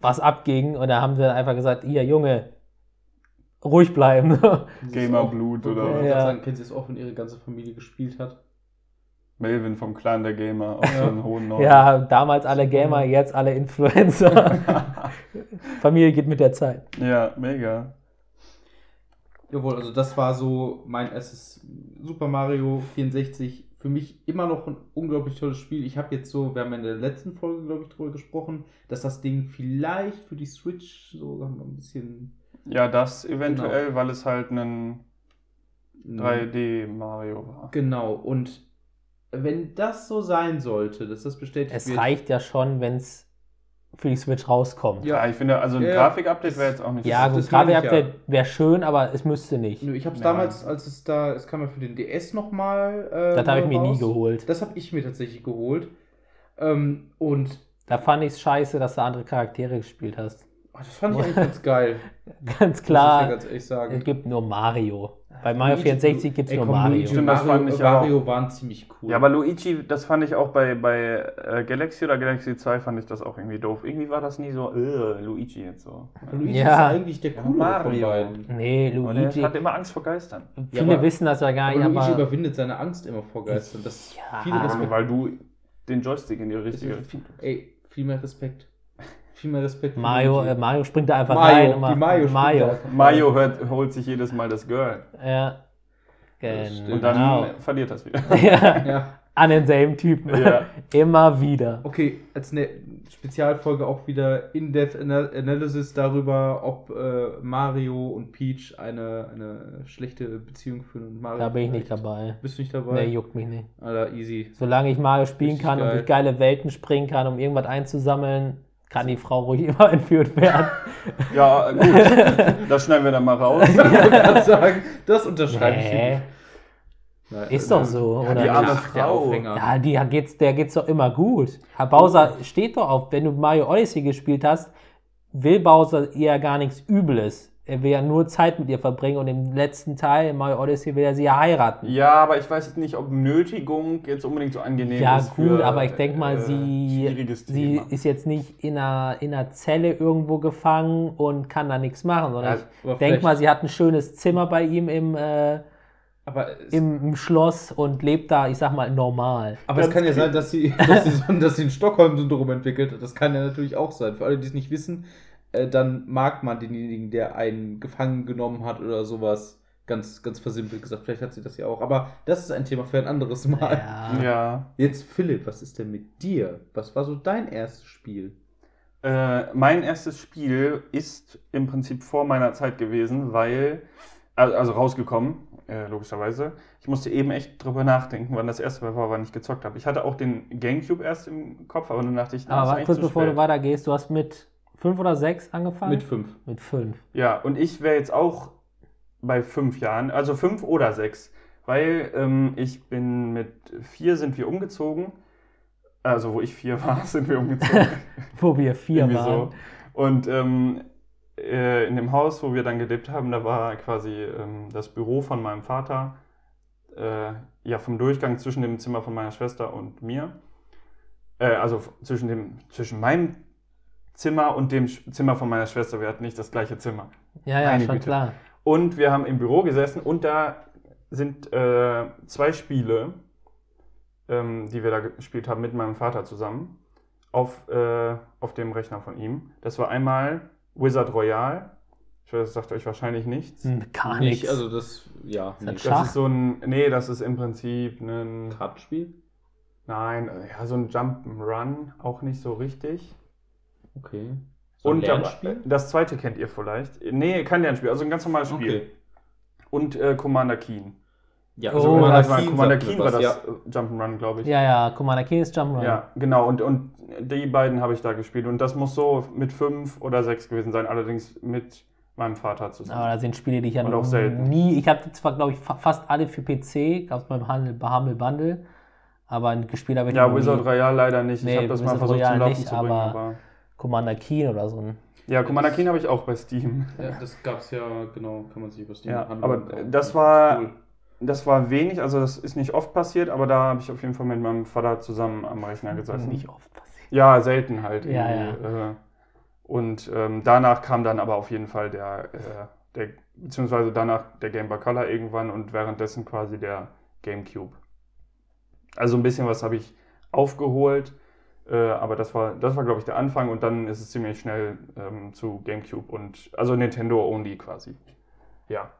was abging und da haben sie einfach gesagt, hier Junge, ruhig bleiben. Gamerblut oder- ich Ja. grad sagen, kennen Sie es auch, wenn Ihre ganze Familie gespielt hat? Melvin vom Clan der Gamer aus Ja. dem hohen Norden. ja, damals alle Gamer, jetzt alle Influencer. Familie geht mit der Zeit. Ja, mega. Jawohl, also das war so mein erstes Super Mario 64. Für mich immer noch ein unglaublich tolles Spiel. Ich habe jetzt so, wir haben in der letzten Folge, glaube ich, darüber gesprochen, dass das Ding vielleicht für die Switch so sagen wir, mal, ein bisschen Ja, das eventuell, Genau. weil es halt ein 3D-Mario war. Genau, und wenn das so sein sollte, dass das bestätigt Es wird. reicht ja schon, wenn es für die Switch rauskommt. Ja, ich finde, also ein Ja. Grafik-Update wäre jetzt auch nicht Ja, so. gut, ich Grafik-Update wäre schön, aber es müsste nicht. Ich habe es Ja. damals, als es da, es kam ja für den DS nochmal. Äh, Das habe ich mir nie geholt. Das habe ich mir tatsächlich geholt. Ähm, und Da fand ich es scheiße, dass du andere Charaktere gespielt hast. oh, das fand ich eigentlich ganz geil. Ganz Muss ich klar, ja ganz ehrlich sagen. es gibt nur Mario. Bei Mario Luigi- 64 gibt es nur Mario. Luigi Stimmt, das Mario, fand ich Mario waren ziemlich cool. Ja, aber Luigi, das fand ich auch bei, bei äh, Galaxy oder Galaxy 2 fand ich das auch irgendwie doof. Irgendwie war das nie so, äh, Luigi jetzt so. Luigi Ja. ist eigentlich der coole von beiden. Nee, Und er Luigi. hat immer Angst vor Geistern. Viele Ja, aber- wissen das ja gar Aber nicht, Luigi aber überwindet seine Angst immer vor Geistern. Das Ja, viel aber Respekt. weil du den Joystick in die richtige viel, ey, viel mehr Respekt. Viel mehr Respekt. für Mario, äh, Mario springt da einfach Mario, rein und macht die Mario. Mario. Mario hört, holt sich jedes Mal das Girl. Ja. Stimmt. Und dann Genau. verliert das wieder. ja. Ja, an denselben Typen. Ja. Immer wieder. Okay, als eine Spezialfolge auch wieder In-Depth Ana- Analysis darüber, ob äh, Mario und Peach eine, eine schlechte Beziehung führen und Mario. Da bin ich nicht dabei. Bist du nicht dabei? Nee, juckt mich nicht. Alter, easy. Solange ich Mario spielen Richtig kann und geil. durch geile Welten springen kann, um irgendwas einzusammeln, kann die Frau ruhig immer entführt werden. Ja, gut. das schneiden wir dann mal raus. Ich das unterschreibe ich Nee, nicht. Nein, ist äh, doch so, Ja, oder? die arme Frau. Ja, die geht's, der geht's doch immer gut. Herr Bowser steht doch auf, wenn du Mario Odyssey gespielt hast, will Bowser ja gar nichts Übles. Er will ja nur Zeit mit ihr verbringen und im letzten Teil, in Mario Odyssey, will er sie ja heiraten. Ja, aber ich weiß jetzt nicht, ob Nötigung jetzt unbedingt so angenehm Ja, ist. gut, für, aber ich denke mal, äh, sie, sie ist jetzt nicht in einer, in einer Zelle irgendwo gefangen und kann da nichts machen, sondern Ja, ich denke mal, sie hat ein schönes Zimmer bei ihm im, äh, im, im Schloss und lebt da, ich sag mal, normal. aber es kann ja sein, dass sie, dass sie, dass sie ein Stockholm-Syndrom entwickelt hat. Das kann ja natürlich auch sein. Für alle, die es nicht wissen, äh, dann mag man denjenigen, der einen gefangen genommen hat oder sowas. Ganz, ganz versimpelt gesagt. Vielleicht hat sie das ja auch. Aber das ist ein Thema für ein anderes Mal. Ja. Ja. Jetzt, Philipp, was ist denn mit dir? Was war so dein erstes Spiel? Äh, mein erstes Spiel ist im Prinzip vor meiner Zeit gewesen, weil, also, also rausgekommen, äh, logischerweise. Ich musste eben echt drüber nachdenken, wann das erste Mal war, wann ich gezockt habe. Ich hatte auch den Gamecube erst im Kopf, aber dann dachte ich, na, Aber kurz zu bevor spät. du weitergehst, du hast mit fünf oder sechs angefangen? Mit fünf. Mit fünf. Ja, und ich wäre jetzt auch bei fünf Jahren, also fünf oder sechs, weil ähm, ich bin mit vier sind wir umgezogen. Also wo ich vier war, sind wir umgezogen. Wo wir vier Irgendwie waren. so. Und ähm, äh, in dem Haus, wo wir dann gelebt haben, da war quasi ähm, das Büro von meinem Vater, äh, ja, vom Durchgang zwischen dem Zimmer von meiner Schwester und mir. Äh, also zwischen, dem, zwischen meinem Zimmer und dem Sch- Zimmer von meiner Schwester. Wir hatten nicht das gleiche Zimmer. Ja, ja, Meine schon Güte. klar. Und wir haben im Büro gesessen und da sind äh, zwei Spiele, ähm, die wir da gespielt haben mit meinem Vater zusammen, auf, äh, auf dem Rechner von ihm. Das war einmal Wizard Royale. Ich weiß, das sagt euch wahrscheinlich nichts. Hm, Gar Nicht, nichts. also das, ja, nicht. Schach. Das ist so ein, nee, das ist im Prinzip ein, Kartenspiel? nein, äh, ja, so ein Jump'n'Run, auch nicht so richtig. Okay. So ein und Lernspiel? das zweite kennt ihr vielleicht. Nee, kein Lernspiel, also ein ganz normales Spiel. Okay. Und äh, Commander Keen. Ja, Oh, Also Commander Commander, Keen Commander Keen war das ja. äh, Jump'n'Run, glaube ich. ja, ja, Commander Keen ist Jump'n'Run. Ja, genau. Und, und die beiden habe ich da gespielt. Und das muss so mit fünf oder sechs gewesen sein, allerdings mit meinem Vater zusammen. Aber da sind Spiele, die ich ja Und noch auch selten. nie. Ich hatte zwar, glaube ich, fa fast alle für PC, gab es beim Handel, Humble Bundle, aber gespielt habe ich ja, Wizard nie. Royale leider nicht. Nee, ich habe das mal Wizard versucht Royale zum Laufen nicht, zu bringen. aber- Aber Commander Keen oder so ein. ja, Commander Keen habe ich auch bei Steam. Ja, das gab es ja, genau, kann man sich über Steam Ja, aber das war- Cool. Das war wenig, also das ist nicht oft passiert, aber da habe ich auf jeden Fall mit meinem Vater zusammen am Rechner gesessen. Nicht oft passiert. Ja, selten halt. Ja, irgendwie, Äh, und ähm, danach kam dann aber auf jeden Fall der, äh, der, beziehungsweise danach der Game Boy Color irgendwann und währenddessen quasi der GameCube. Also ein bisschen was habe ich aufgeholt, äh, aber das war, das war glaube ich der Anfang und dann ist es ziemlich schnell ähm, zu GameCube und also Nintendo only quasi. Ja.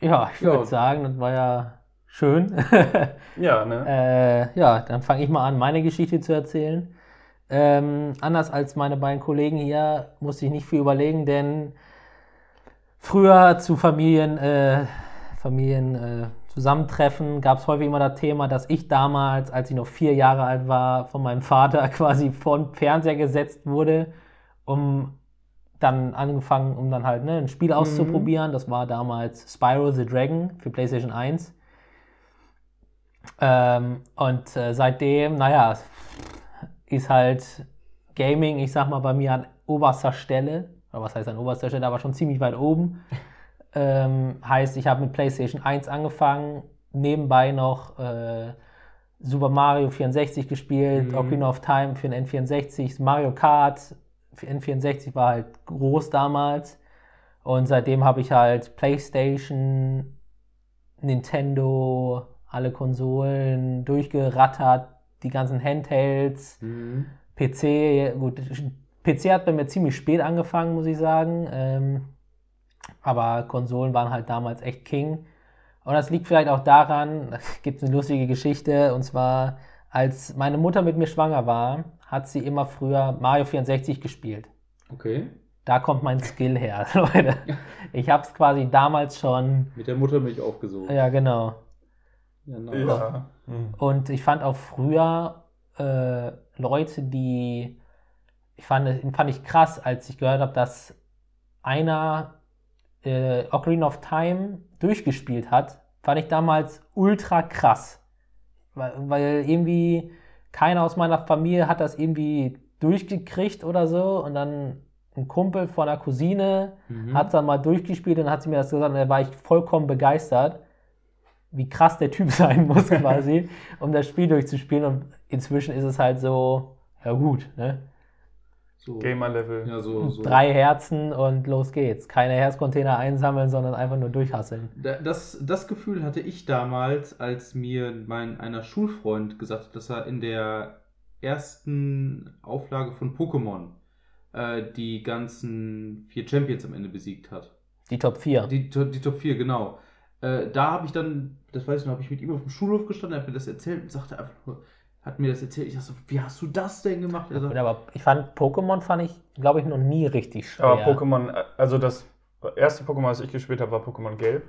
Ja, ich Ja. würde sagen, das war ja schön. Ja, ne? Äh, ja, dann fange ich mal an, meine Geschichte zu erzählen. Ähm, anders als meine beiden Kollegen hier musste ich nicht viel überlegen, denn früher zu Familien, äh, Familien äh, Zusammentreffen gab es häufig immer das Thema, dass ich damals, als ich noch vier Jahre alt war, von meinem Vater quasi vor den Fernseher gesetzt wurde, um dann angefangen, um dann halt ne, ein Spiel auszuprobieren. Das war damals Spyro the Dragon für PlayStation 1. Ähm, und äh, seitdem, naja, ist halt Gaming, ich sag mal, bei mir an oberster Stelle. Oder was heißt an oberster Stelle, aber schon ziemlich weit oben. Ähm, heißt, ich habe mit PlayStation 1 angefangen, nebenbei noch äh, Super Mario 64 gespielt, Mhm. Ocarina of Time für den N64, Mario Kart für N64 war halt groß damals. Und seitdem habe ich halt PlayStation, Nintendo, alle Konsolen durchgerattert, die ganzen Handhelds, Mhm. PC, gut, PC hat bei mir ziemlich spät angefangen, muss ich sagen. Ähm, aber Konsolen waren halt damals echt King. Und das liegt vielleicht auch daran, da gibt es eine lustige Geschichte, und zwar, als meine Mutter mit mir schwanger war, hat sie immer früher Mario 64 gespielt. Okay. Da kommt mein Skill her, Leute. Ich habe es quasi damals schon. Mit der Muttermilch aufgesogen. Ja, genau. Ja, nice. Ja. Und ich fand auch früher äh, Leute, die. Ich fand, fand ich krass, als ich gehört habe, dass einer äh, Ocarina of Time durchgespielt hat, fand ich damals ultra krass. Weil, weil irgendwie keiner aus meiner Familie hat das irgendwie durchgekriegt oder so. Und dann ein Kumpel von einer Cousine Mhm. hat dann mal durchgespielt und hat sie mir das gesagt und da war ich vollkommen begeistert, wie krass der Typ sein muss quasi, um das Spiel durchzuspielen und inzwischen ist es halt so, ja gut, ne? So, Gamer-Level. Ja, so, so. Drei Herzen und los geht's. Keine Herzcontainer einsammeln, sondern einfach nur durchhasseln. Da- Das, das Gefühl hatte ich damals, als mir mein einer Schulfreund gesagt hat, dass er in der ersten Auflage von Pokémon äh, die ganzen vier Champions am Ende besiegt hat. Die Top 4. Die, die Top 4, genau. Äh, da habe ich dann, das weiß ich noch, habe ich mit ihm auf dem Schulhof gestanden, er hat mir das erzählt und sagte einfach nur, hat mir das erzählt. Ich dachte so, wie hast du das denn gemacht? Er sagt, aber ich fand Pokémon fand ich, glaube ich, noch nie richtig schwer. Aber Pokémon, also das erste Pokémon, das ich gespielt habe, war Pokémon Gelb.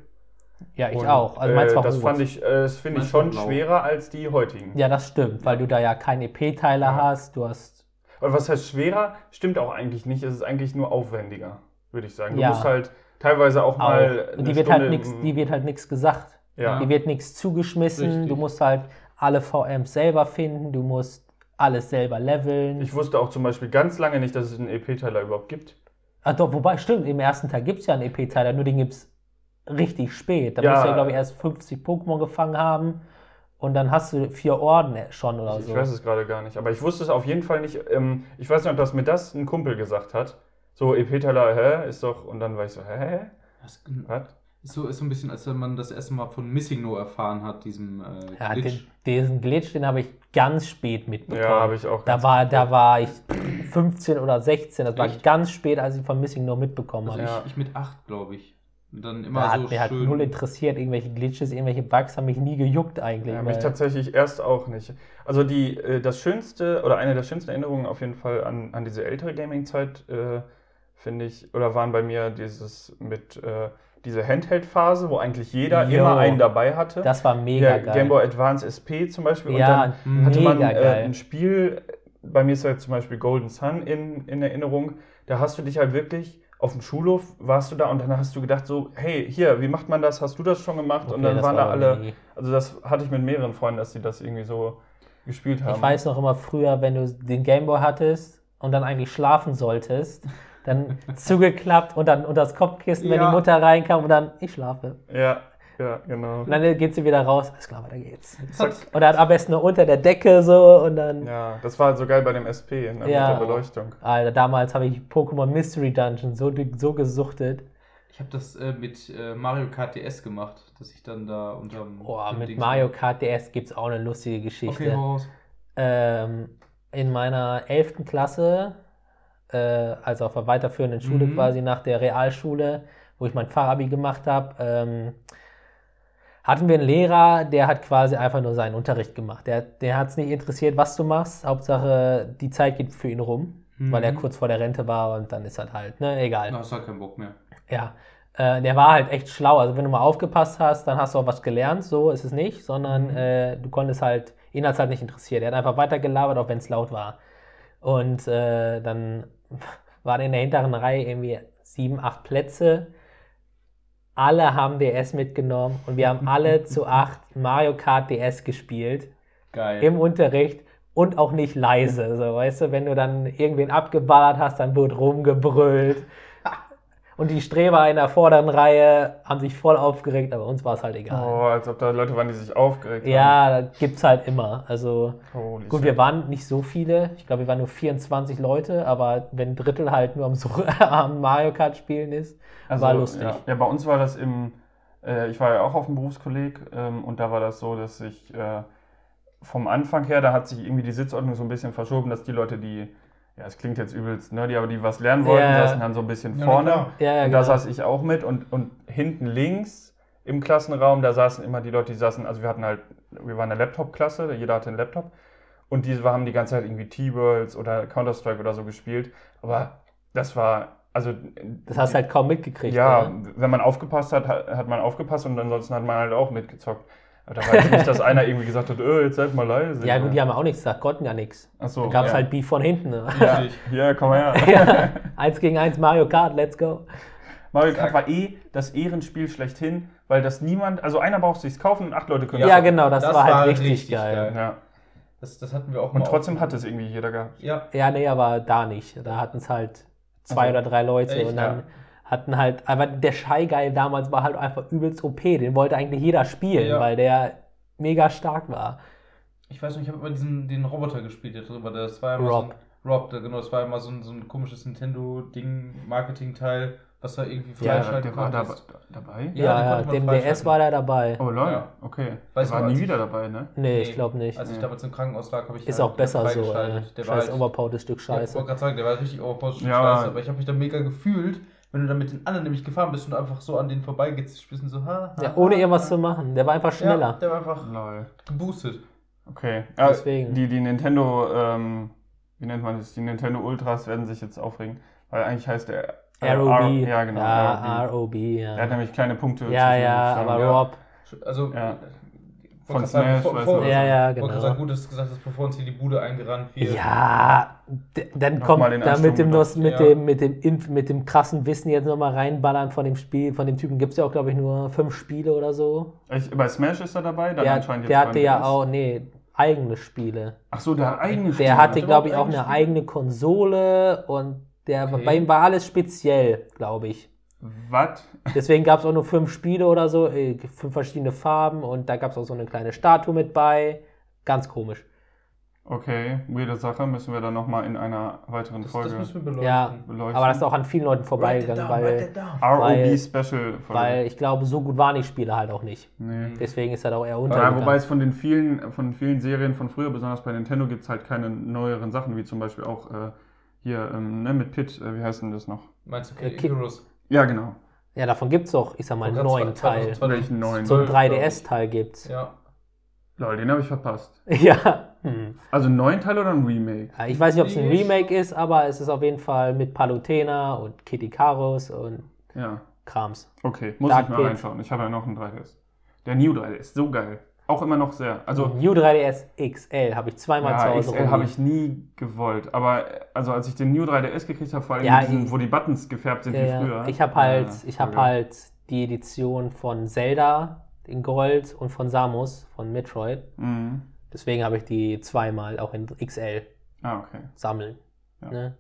ja, ich Und, auch. Also meins äh, war das rot. fand ich, äh, das finde ich schon schwerer als die heutigen. Ja, das stimmt, weil du da ja keine EP-Teile Ja. hast. Du hast Und was heißt schwerer? Stimmt auch eigentlich nicht. Es ist eigentlich nur aufwendiger, würde ich sagen. Du Ja. musst halt teilweise auch, mal. auch. eine Die wird, halt nix, die wird halt nichts gesagt. Ja. Die wird nichts zugeschmissen. Richtig. Du musst halt alle VMs selber finden. Du musst alles selber leveln. Ich wusste auch zum Beispiel ganz lange nicht, dass es einen EP-Teiler überhaupt gibt. Ach doch, wobei, stimmt, im ersten Teil gibt es ja einen EP-Teiler, nur den gibt es richtig spät. Da Ja. musst du ja, glaube ich, erst 50 Pokémon gefangen haben und dann hast du vier Orden schon oder Ich so. weiß es gerade gar nicht. Aber ich wusste es auf jeden Fall nicht. Ähm, ich weiß noch, dass mir das ein Kumpel gesagt hat. So, EP-Teiler, hä? Ist doch. Und dann war ich so, hä? das Was? So, ist so ein bisschen, als wenn man das erste Mal von Missing No erfahren hat, diesem äh, ja, Glitch. den, diesen Glitch, den habe ich ganz spät mitbekommen. Ja, habe ich auch. Da war, da war ich 15 oder 16, das war Echt? ganz spät, als ich von Missing No mitbekommen habe. Also Ja. ich, ich mit acht, glaube ich. Und dann immer Da hat so mir halt schön. null interessiert, irgendwelche Glitches, irgendwelche Bugs haben mich nie gejuckt eigentlich. Ja, mich tatsächlich erst auch nicht. Also die, äh, das schönste oder eine der schönsten Erinnerungen auf jeden Fall an, an diese ältere Gaming-Zeit, äh, finde ich, oder waren bei mir dieses mit äh, diese Handheld-Phase, wo eigentlich jeder Jo. immer einen dabei hatte. das war mega der geil. Game Boy Advance SP zum Beispiel. ja, und dann hatte man äh, ein Spiel, bei mir ist halt zum Beispiel Golden Sun in, in Erinnerung, da hast du dich halt wirklich auf dem Schulhof warst du da und dann hast du gedacht so, hey, hier, wie macht man das? Hast du das schon gemacht? und Okay, dann das waren war da alle, nie. also das hatte ich mit mehreren Freunden, dass sie das irgendwie so gespielt haben. Ich weiß noch immer früher, wenn du den Gameboy hattest und dann eigentlich schlafen solltest, dann zugeklappt und dann unter das Kopfkissen, wenn Ja. die Mutter reinkam und dann, ich schlafe. Ja, ja, genau. Und dann geht sie wieder raus, alles klar, weiter geht's. Hat, Und dann am besten nur unter der Decke so und dann, Ja, das war halt so geil bei dem SP Ja. mit der Beleuchtung. Alter, damals habe ich Pokémon Mystery Dungeon so, so gesuchtet. ich habe das äh, mit äh, Mario Kart DS gemacht, dass ich dann da unterm. Boah, dem mit Dings- Mario Kart DS gibt es auch eine lustige Geschichte. Okay, raus. ähm, in meiner 11. Klasse, äh, also auf der weiterführenden Schule Mhm. quasi nach der Realschule, wo ich mein Fachabi gemacht habe, ähm, hatten wir einen Lehrer, der hat quasi einfach nur seinen Unterricht gemacht. Der, der hat es nicht interessiert, was du machst. Hauptsache, die Zeit geht für ihn rum, Mhm. weil er kurz vor der Rente war und dann ist das halt, ne, egal. Da hast du halt keinen Bock mehr. Ja, äh, der war halt echt schlau. Also wenn du mal aufgepasst hast, dann hast du auch was gelernt. So ist es nicht, sondern Mhm. äh, du konntest halt, ihn hat es halt nicht interessiert. Er hat einfach weitergelabert, auch wenn es laut war. Und äh, dann waren in der hinteren Reihe irgendwie sieben, acht Plätze. Alle haben DS mitgenommen und wir haben alle zu acht Mario Kart DS gespielt Geil. im Unterricht und auch nicht leise. So, weißt du, wenn du dann irgendwen abgeballert hast, dann wird rumgebrüllt. Und die Streber in der vorderen Reihe haben sich voll aufgeregt, aber uns war es halt egal. Oh, als ob da Leute waren, die sich aufgeregt Ja, das gibt's halt immer. Also haben. Holy gut, shit. wir waren nicht so viele. Ich glaube, wir waren nur 24 Leute, aber wenn ein Drittel halt nur am, so am Mario Kart spielen ist, war lustig. Ja, ja, bei uns war das im, äh, ich war ja auch auf dem Berufskolleg ähm, und da war das so, dass sich äh, vom Anfang her, da hat sich irgendwie die Sitzordnung so ein bisschen verschoben, dass die Leute, die, ja, es klingt jetzt übelst nerdy, aber die was lernen wollten, Ja. saßen dann so ein bisschen Ja, vorne. Ja, ja, und da genau. saß ich auch mit und, und hinten links im Klassenraum, da saßen immer die Leute, die saßen, also wir hatten halt, wir waren eine Laptop-Klasse, jeder hatte einen Laptop. Und diese haben die ganze Zeit irgendwie T-Worlds oder Counter-Strike oder so gespielt. Aber das war, also. Das hast du halt kaum mitgekriegt. Ja, oder? wenn man aufgepasst hat hat man aufgepasst und ansonsten hat man halt auch mitgezockt. Aber da war jetzt nicht, dass einer irgendwie gesagt hat, äh, jetzt seid mal leise. Ja, gut, die haben auch nichts gesagt, konnten ja nichts. Achso. Da gab es ja. halt Beef von hinten. Ne? Ja, Richtig. ja, komm mal her. ja, eins gegen eins Mario Kart, let's go. Mario Kart war eh das Ehrenspiel schlechthin, weil das niemand, also einer braucht sich's kaufen und acht Leute können Ja, genau, das, Das war halt war richtig, richtig geil. geil. Ja. Das, das hatten wir auch Und mal trotzdem auf- hat es irgendwie jeder gehabt. Ja, Ja, nee, aber da nicht. Da hatten es halt zwei Also, oder drei Leute echt, und dann ja. Hatten halt, aber der Shy Guy damals war halt einfach übelst OP. Den wollte eigentlich jeder spielen, Ja. weil der mega stark war. ich weiß nicht, ich habe immer diesen den Roboter gespielt, der drüber. Das war ja immer Rob. so ein, Rob, genau, das war immer so ein, so ein komisches Nintendo-Ding, Marketing-Teil, was da irgendwie Ja, freischalten der war da, dabei? Ja, Ja, ja, dem. DS war der dabei. Oh lol, Ja. okay. Weiß der war noch, nie wieder ich- dabei, ne? Nee, ich glaube nicht. Als ich Nee. damals im Krankenhaus lag, habe ich Ist da auch besser so, ey. Der war Scheiß halt, overpowered Stück Ja, ich Scheiße. wollte gerade sagen, der war richtig overpowered Ja, scheiße, aber- aber ich habe mich da mega gefühlt, wenn du dann mit den anderen nämlich gefahren bist und einfach so an denen vorbeigehst, bist und so, ha, ha, Ja, ohne irgendwas zu machen. Der war einfach Ja, schneller. der war einfach Lol. geboostet. Okay. Ja, Deswegen. Die, die Nintendo, ähm, wie nennt man das? Die Nintendo Ultras werden sich jetzt aufregen, weil eigentlich heißt der äh, ROB. R- Ja, genau. Ja, ROB. ROB, Der hat ja. nämlich kleine Punkte. Ja, ja, aber. Rob. Also, Ja. Von Smash, vor, weiß vor, man. Ja, ja, genau. sagen, gut, dass du gesagt hast, bevor uns hier die Bude eingerannt wird. Ja, dann kommt da mit dem, Nos- mit, Ja. dem, mit, dem Inf mit dem krassen Wissen jetzt nochmal reinballern von dem Spiel. Von dem Typen gibt es ja auch, glaube ich, nur fünf Spiele oder so. Ich, bei Smash ist er dabei, dann Der, anscheinend jetzt der hatte ja auch, nee, eigene Spiele. Ach so, der hat eigene Der Spiele. hatte, er glaube ich, auch eine eigene eigene Konsole und der, Okay. bei ihm war alles speziell, glaube ich. Was? Deswegen gab es auch nur fünf Spiele oder so, äh, fünf verschiedene Farben und da gab es auch so eine kleine Statue mit bei. Ganz komisch. Okay, weirde Sache, müssen wir dann nochmal in einer weiteren das, Folge das müssen wir beleuchten. Ja, beleuchten. aber das ist auch an vielen Leuten vorbeigegangen, weil, ROB Special Folge. weil ich glaube, so gut waren die Spiele halt auch nicht. nee. Deswegen ist er da auch eher Ja, untergegangen. wobei es von den vielen, von vielen Serien von früher, besonders bei Nintendo, gibt es halt keine neueren Sachen, wie zum Beispiel auch äh, hier ähm, ne, mit Pit, äh, wie heißt denn das noch? Meinst du Äh, Kid- Icarus? Ja, genau. ja, davon gibt es doch, ich sag mal, einen neuen Teil. 2012, Welchen neuen? So einen 12, glaub ich. 3DS-Teil gibt's. Ja. Lol, den habe ich verpasst. Ja. Hm. Also einen neuen Teil oder ein Remake? Ja, Ich weiß nicht, ob es ein Remake ist, aber es ist auf jeden Fall mit Palutena und Kitty Karos und Ja, Krams. okay, muss Dark ich mal Pit. reinschauen. Ich habe ja noch einen 3DS. Der New 3DS, so geil. Auch immer noch sehr. Also, New 3DS XL habe ich zweimal zu ja, Hause XL habe ich nie gewollt. Aber also als ich den New 3DS gekriegt habe, vor allem Ja, diesen, wo die Buttons gefärbt sind Ja, wie früher. Ich habe halt, ich habe halt die Edition von Zelda in Gold und von Samus von Metroid. Mhm. Deswegen habe ich die zweimal auch in XL Ah, okay. sammeln. Ja. Ne?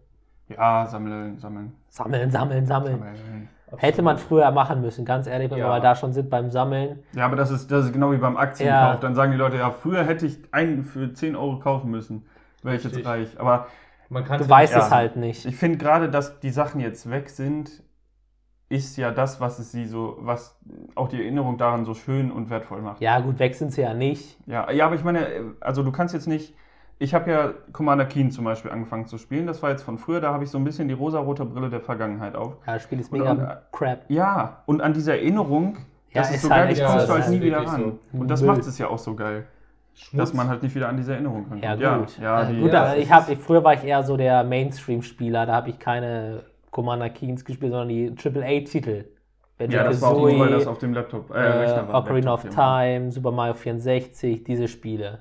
Ja, sammeln, sammeln. Sammeln, sammeln, sammeln. Sammeln. Hätte man früher machen müssen, ganz ehrlich, wenn wir Ja. mal da schon sind beim Sammeln. Ja, aber das ist, das ist genau wie beim Aktienkauf. Dann sagen die Leute, ja, früher hätte ich einen für 10 Euro kaufen müssen. Wäre ich jetzt reich. Aber Man kann Du weißt ja. es halt nicht. ich finde gerade, dass die Sachen jetzt weg sind, ist ja das, was es sie so, was auch die Erinnerung daran so schön und wertvoll macht. Ja, gut, weg sind sie ja nicht. Ja, ja, aber ich meine, also du kannst jetzt nicht. Ich habe ja Commander Keen zum Beispiel angefangen zu spielen. Das war jetzt von früher, da habe ich so ein bisschen die rosarote Brille der Vergangenheit auf. Ja, das Spiel ist mega und- crap. Ja, und an dieser Erinnerung, Ja, das ist ist so halt geil, ich du das halt nie wieder ran. so. Und das Müll. macht es ja auch so geil, Schmutz. dass man halt nicht wieder an diese Erinnerung rankommt. Ja, gut. Ja, Äh, die, gut, ja, aber ich hab, ich, früher war ich eher so der Mainstream-Spieler. Da habe ich keine Commander Keens gespielt, sondern die AAA-Titel. ja, das war auch nur, weil das auf dem Laptop, äh, äh, Rechner war. Ocarina of Laptop, ja. Time, Super Mario 64, diese Spiele.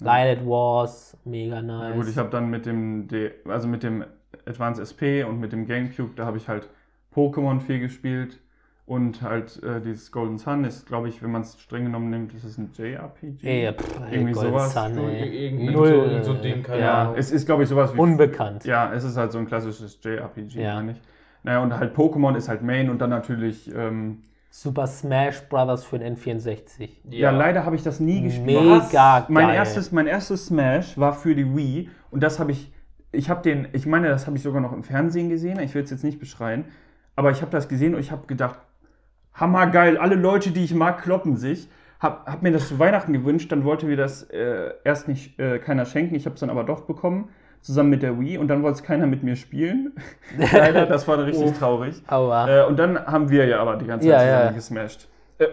Lilith Wars, mega nice. Ja, gut, ich habe dann mit dem, D also mit dem Advance SP und mit dem Gamecube, da habe ich halt Pokémon viel gespielt und halt äh, dieses Golden Sun ist, glaube ich, wenn man es streng genommen nimmt, ist es ein JRPG. Ey, pff, Irgendwie Golden sowas. Sun, ey. irgend- Null, so- so ein Ding, keine Ja, Ahnung. es ist, glaube ich, sowas wie. Unbekannt. Ja, es ist halt so ein klassisches JRPG, Ja. meine ich. Naja, und halt Pokémon ist halt Main und dann natürlich. Ähm, Super Smash Brothers für den N64. ja. leider habe ich das nie gespielt. Mega Was? Mein geil. erstes, mein erstes Smash war für die Wii und das habe ich. Ich habe den, ich meine, das habe ich sogar noch im Fernsehen gesehen. Ich will es jetzt nicht beschreien, aber ich habe das gesehen und ich habe gedacht, hammergeil. Alle Leute, die ich mag, kloppen sich. Hab, hab mir das zu Weihnachten gewünscht, dann wollte mir das äh, erst nicht äh, keiner schenken. Ich habe es dann aber doch bekommen, zusammen mit der Wii und dann wollte es keiner mit mir spielen. Leider, das war richtig Uff. traurig. Aua. Äh, und dann haben wir ja aber die ganze Zeit Ja, zusammen ja. gesmashed.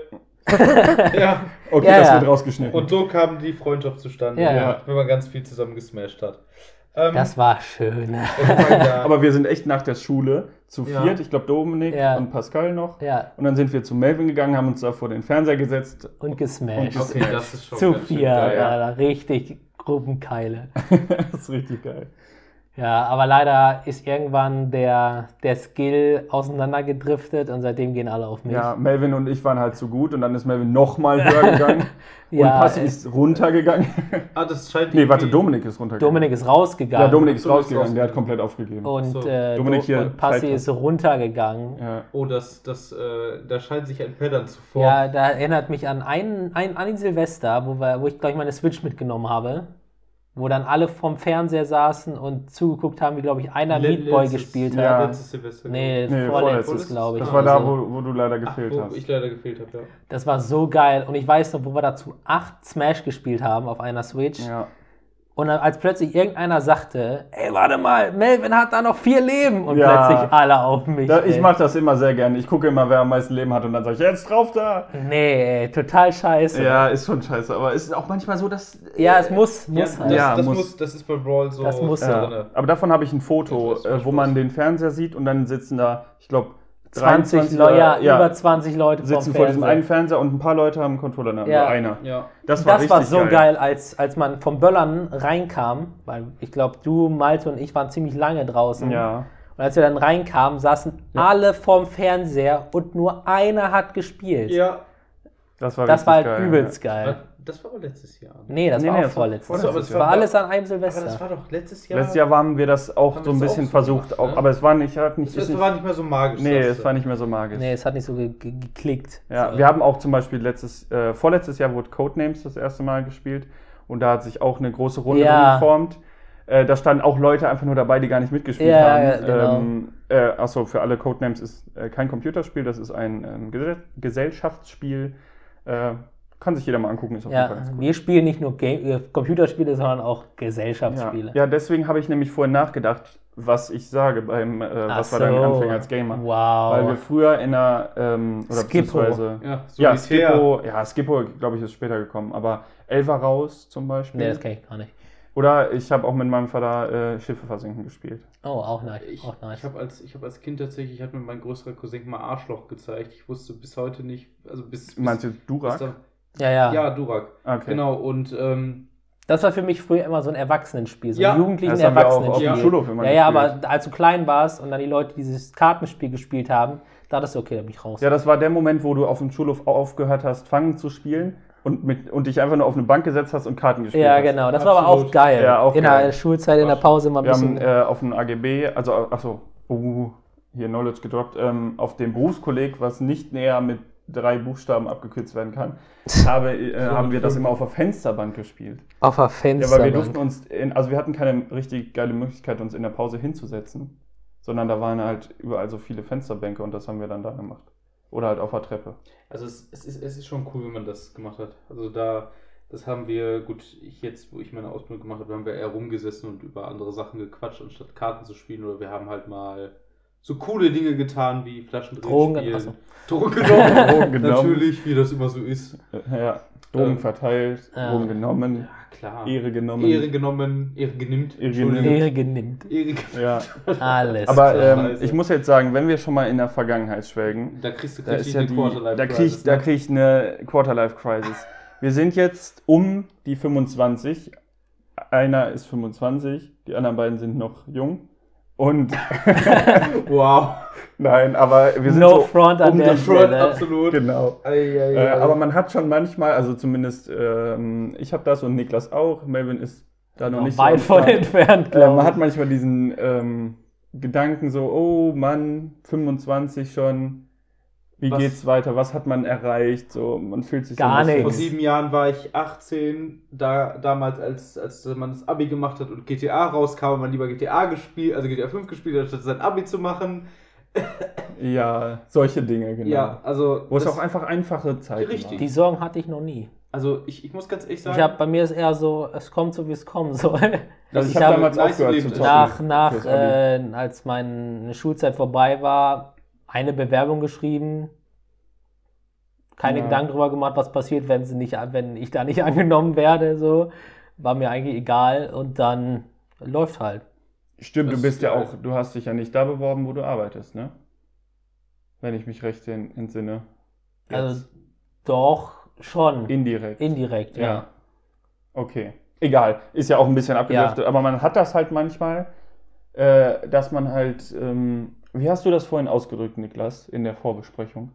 Ja. Okay, Ja, das ja. wird rausgeschnitten. Und so kam die Freundschaft zustande, Ja, ja. wenn man ganz viel zusammen gesmashed hat. Ähm, Das war schön. ja. Aber wir sind echt nach der Schule zu Ja. viert, ich glaube Dominik Ja. und Pascal noch. Ja, Und dann sind wir zu Melvin gegangen, haben uns da vor den Fernseher gesetzt. und gesmashed. Und okay, das ist schon Zu ganz schön vier, geil, ja, ja. da richtig Gruppenkeile. das ist richtig geil. Ja, aber leider ist irgendwann der, der Skill auseinandergedriftet und seitdem gehen alle auf mich. Ja, Melvin und ich waren halt zu gut und dann ist Melvin nochmal höher gegangen. Ja, und Passi äh, ist runtergegangen. Ah, das scheint nee, warte, Dominik ist runtergegangen. Dominik ist rausgegangen. Ja, Dominik ist Dominik ist rausgegangen, der hat rausgegangen. komplett aufgegeben. und, So. äh, Dominik Do- hier und Passi zeigt ist runtergegangen. ja. Oh, das, das, äh, da scheint sich ein Pattern zu formen. Ja, da erinnert mich an einen, ein, an den Silvester, wo, wir, wo ich, glaube ich, meine Switch mitgenommen habe. Wo dann alle vorm Fernseher saßen und zugeguckt haben, wie, glaube ich, einer Le- Meat Boy letztes- gespielt Ja. hat. Letztes Silvester. Nee, Nee, vorletztes, vorletztes. glaube ich. Das war da, Also, wo, wo du leider Ach, gefehlt wo hast. ich leider gefehlt habe, ja. Das war so geil. Und ich weiß noch, wo wir dazu acht Smash gespielt haben auf einer Switch. Ja. Und als plötzlich irgendeiner sagte, ey, warte mal, Melvin hat da noch vier Leben. Und Ja. plötzlich alle auf mich. Da, ich mache das immer sehr gerne. Ich gucke immer, wer am meisten Leben hat und dann sage ich, jetzt drauf da. Nee, total scheiße. Ja, ist schon scheiße, aber es ist auch manchmal so, dass. Ja, es muss, muss ja, halt. das, Ja, das, muss. muss, das ist bei Brawl so. Das muss Ja, aber davon habe ich ein Foto, äh, wo man den Fernseher sieht und dann sitzen da, ich glaube, 20 Leute, ja, über 20 Leute sitzen vor diesem Fernseher. einen Fernseher und ein paar Leute haben einen Controller Hand, Ja. einer. Ja. Das war Das richtig war so geil, als, als man vom Böllern reinkam, weil ich glaube, du, Malte und ich waren ziemlich lange draußen. Ja. Und als wir dann reinkamen, saßen alle vorm Fernseher und nur einer hat gespielt. Ja. Das war, Das war halt geil, übelst ja. geil. Das war aber letztes Jahr. ne? Nee, das Nee, war nee, auch vorletztes. aber Das war alles an einem Aber das Silvester. war doch letztes Jahr. Letztes Jahr haben wir das auch so ein bisschen auch so versucht, gemacht, auch, ne? aber es war nicht, hat nicht, Das ist nicht war nicht mehr so magisch. nee, es war nicht mehr so magisch. Nee, es hat nicht so ge ge geklickt. Ja, so. wir haben auch zum Beispiel letztes, äh, vorletztes Jahr wurde Codenames das erste Mal gespielt und da hat sich auch eine große Runde Ja. geformt. Äh, da standen auch Leute einfach nur dabei, die gar nicht mitgespielt Ja, haben. ja, genau. ähm, äh, achso, für alle Codenames ist äh, kein Computerspiel, das ist ein ähm, Gesell Gesellschaftsspiel. Äh, kann sich jeder mal angucken, ist auf jeden Fall Ja, ganz cool. wir spielen nicht nur Game äh, Computerspiele, sondern auch Ja, Gesellschaftsspiele. ja, deswegen habe ich nämlich vorhin nachgedacht, was ich sage beim, äh, was war dein so. Anfang als Gamer? Wow. Weil wir früher in einer, ähm, oder Skippo. beziehungsweise, Ja, ja, Solitär. Skippo, ja, Skippo, glaube ich, ist später gekommen, aber Elva raus zum Beispiel. nee, das kenne ich gar nicht. Oder ich habe auch mit meinem Vater äh, Schiffe versinken gespielt. Oh, auch nice. Ich, auch nice. ich habe als, ich hab als Kind tatsächlich, ich habe mir mein größerer Cousin mal Arschloch gezeigt. Ich wusste bis heute nicht, also bis. bis Meinst du bis Durak? da, ja, ja, ja, Durak. Okay. Genau, und ähm, Das war für mich früher immer so ein Erwachsenenspiel, so Ja, ein jugendlichen Das haben wir auch auf Erwachsenenspiel. dem Schulhof immer ja, ja, aber als du klein warst und dann die Leute dieses Kartenspiel gespielt haben, da dachtest du, okay, da bin ich raus. Ja, das war der Moment, wo du auf dem Schulhof aufgehört hast, Fangen zu spielen und, mit, und dich einfach nur auf eine Bank gesetzt hast und Karten gespielt Ja, hast. genau. Das war aber Absolut. auch geil. Ja, auch in geil. der Schulzeit, in der Pause mal ein Wir haben bisschen. äh, auf dem AGB, also achso, uh, hier Knowledge gedroppt, ähm, auf dem Berufskolleg, was nicht näher mit drei Buchstaben abgekürzt werden kann, habe, äh, haben wir das immer auf der Fensterbank gespielt. auf der Ja, Fenster. weil wir durften uns, in, also wir hatten keine richtig geile Möglichkeit, uns in der Pause hinzusetzen, sondern da waren halt überall so viele Fensterbänke und das haben wir dann da gemacht. Oder halt auf der Treppe. also es, es, ist, es ist schon cool, wenn man das gemacht hat. Also da, das haben wir, gut, ich jetzt, wo ich meine Ausbildung gemacht habe, haben wir eher rumgesessen und über andere Sachen gequatscht, anstatt Karten zu spielen. Oder wir haben halt mal so coole Dinge getan, wie Flaschendrehen Drogen- spielen. achso. Drogen genommen. Drogen genommen. Natürlich, wie das immer so ist. Äh, Ja, Drogen Ähm, verteilt, ja. Drogen genommen, Ja, klar. Ehre genommen. Ehre genommen, Ehre genimmt. Ehre genimmt. Ehre genimmt. Ehre Ja. Alles. Aber klar. ähm, ich muss jetzt sagen, wenn wir schon mal in der Vergangenheit schwelgen, Da kriegst du da ist ja eine die, Quarterlife da krieg, Crisis, da ne? krieg ich eine Quarterlife-Crisis. Wir sind jetzt um die 25. Einer ist 25, die anderen beiden sind noch jung. Und Wow. nein, aber wir sind no so front um die Front, Stelle. absolut. genau. Ei, ei, Äh, ei. aber man hat schon manchmal, also zumindest ähm, ich habe das und Niklas auch. Melvin ist da noch Noch nicht weit so von entfernt, Äh, man hat manchmal diesen ähm, Gedanken so, oh Mann, 25 schon, wie Was- geht's weiter, was hat man erreicht, so, man fühlt sich Gar so ein Vor nichts. sieben Jahren war ich 18, da, damals, als, als man das Abi gemacht hat und GTA rauskam, hat man lieber GTA gespielt, also GTA 5 gespielt, hat, statt sein Abi zu machen. Ja, solche Dinge, genau. Ja, also. Wo es auch einfach einfache Zeiten Richtig. Die Sorgen hatte ich noch nie. Also, ich, ich muss ganz ehrlich sagen. Ich hab, bei mir ist eher so, es kommt so, wie es kommen soll. Also ich Ich habe hab damals aufgehört zu zocken. nach, nach äh, als meine Schulzeit vorbei war, eine Bewerbung geschrieben, keine Ja. Gedanken drüber gemacht, was passiert, wenn, sie nicht, wenn ich da nicht angenommen werde. So. War mir eigentlich egal und dann läuft halt. Stimmt, Das du bist ist ja auch, du hast dich ja nicht da beworben, wo du arbeitest, ne? Wenn ich mich recht en- entsinne. Also Jetzt. doch schon. Indirekt. Indirekt, ja. ja. Okay. Egal. Ist ja auch ein bisschen abgedriftet, aber man hat das halt manchmal, äh, dass man halt, ähm, wie hast du das vorhin ausgedrückt, Niklas, in der Vorbesprechung?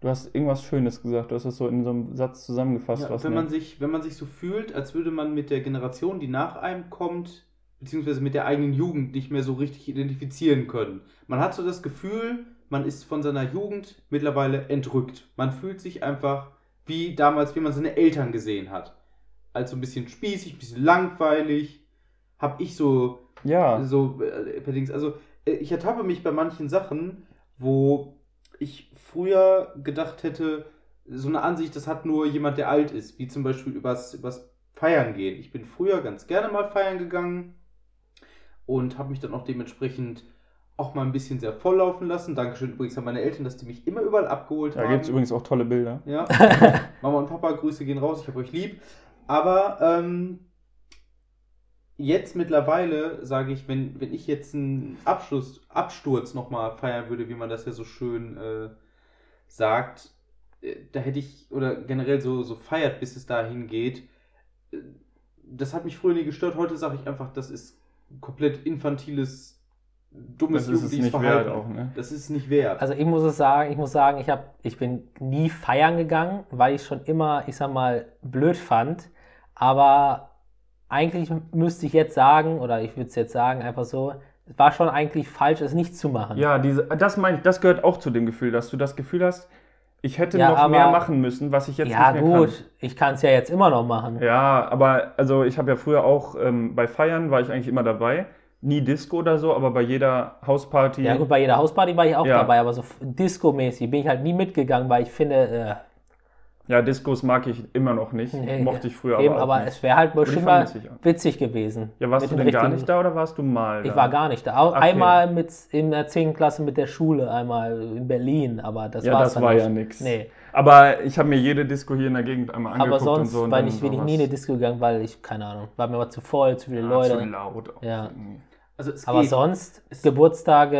Du hast irgendwas Schönes gesagt, du hast das so in so einem Satz zusammengefasst. Ja, was wenn, man sich, wenn man sich so fühlt, als würde man mit der Generation, die nach einem kommt, beziehungsweise mit der eigenen Jugend nicht mehr so richtig identifizieren können. Man hat so das Gefühl, man ist von seiner Jugend mittlerweile entrückt. Man fühlt sich einfach wie damals, wie man seine Eltern gesehen hat. Als so ein bisschen spießig, ein bisschen langweilig. Hab ich so ja, so allerdings, also äh, ich ertappe mich bei manchen Sachen, wo ich früher gedacht hätte, so eine Ansicht, das hat nur jemand, der alt ist, wie zum Beispiel übers, übers Feiern gehen. Ich bin früher ganz gerne mal feiern gegangen und habe mich dann auch dementsprechend auch mal ein bisschen sehr volllaufen lassen. Dankeschön übrigens an meine Eltern, dass die mich immer überall abgeholt da haben. gibt es übrigens auch tolle Bilder. Ja. Mama und Papa, Grüße gehen raus, ich habe euch lieb. Aber ähm, jetzt mittlerweile sage ich, wenn, wenn ich jetzt einen Abschluss, Absturz nochmal feiern würde, wie man das ja so schön äh, sagt, äh, da hätte ich, oder generell so, so feiert, bis es dahin geht, äh, das hat mich früher nie gestört. Heute sage ich einfach, das ist komplett infantiles, dummes Das ist nicht Verhalten. wert auch, ne? Das ist es nicht wert. Also ich muss es sagen, ich muss sagen, ich, hab, ich bin nie feiern gegangen, weil ich schon immer, ich sag mal, blöd fand. Aber eigentlich müsste ich jetzt sagen, oder ich würde es jetzt sagen, einfach so, es war schon eigentlich falsch, es nicht zu machen. Ja, diese, das meine ich, das gehört auch zu dem Gefühl, dass du das Gefühl hast, ich hätte Ja, noch aber- mehr machen müssen, was ich jetzt ja nicht mehr gut, kann. ich kann es ja jetzt immer noch machen. Ja, aber also ich habe ja früher auch ähm, bei Feiern war ich eigentlich immer dabei. Nie Disco oder so, aber bei jeder Hausparty. Ja gut, bei jeder Hausparty war ich auch Ja. dabei, aber so Disco-mäßig bin ich halt nie mitgegangen, weil ich finde, äh, Ja, Discos mag ich immer noch nicht. Nee, Mochte ich früher eben, aber auch aber nicht. es wäre halt bestimmt mal ich witzig gewesen. Ja, warst du den denn gar nicht da oder warst du mal Ich da? war gar nicht da. Okay. Einmal mit in der 10. Klasse mit der Schule, einmal in Berlin, aber das Ja, das war nicht. ja nix. Nee, Aber ich habe mir jede Disco hier in der Gegend einmal angeguckt aber sonst und so. war ich, bin ich nie in eine Disco gegangen, weil ich, keine Ahnung, war mir mal zu voll, zu viele Ja, Leute. Zu laut auch Ja. also es aber geht. sonst, Es- Geburtstage,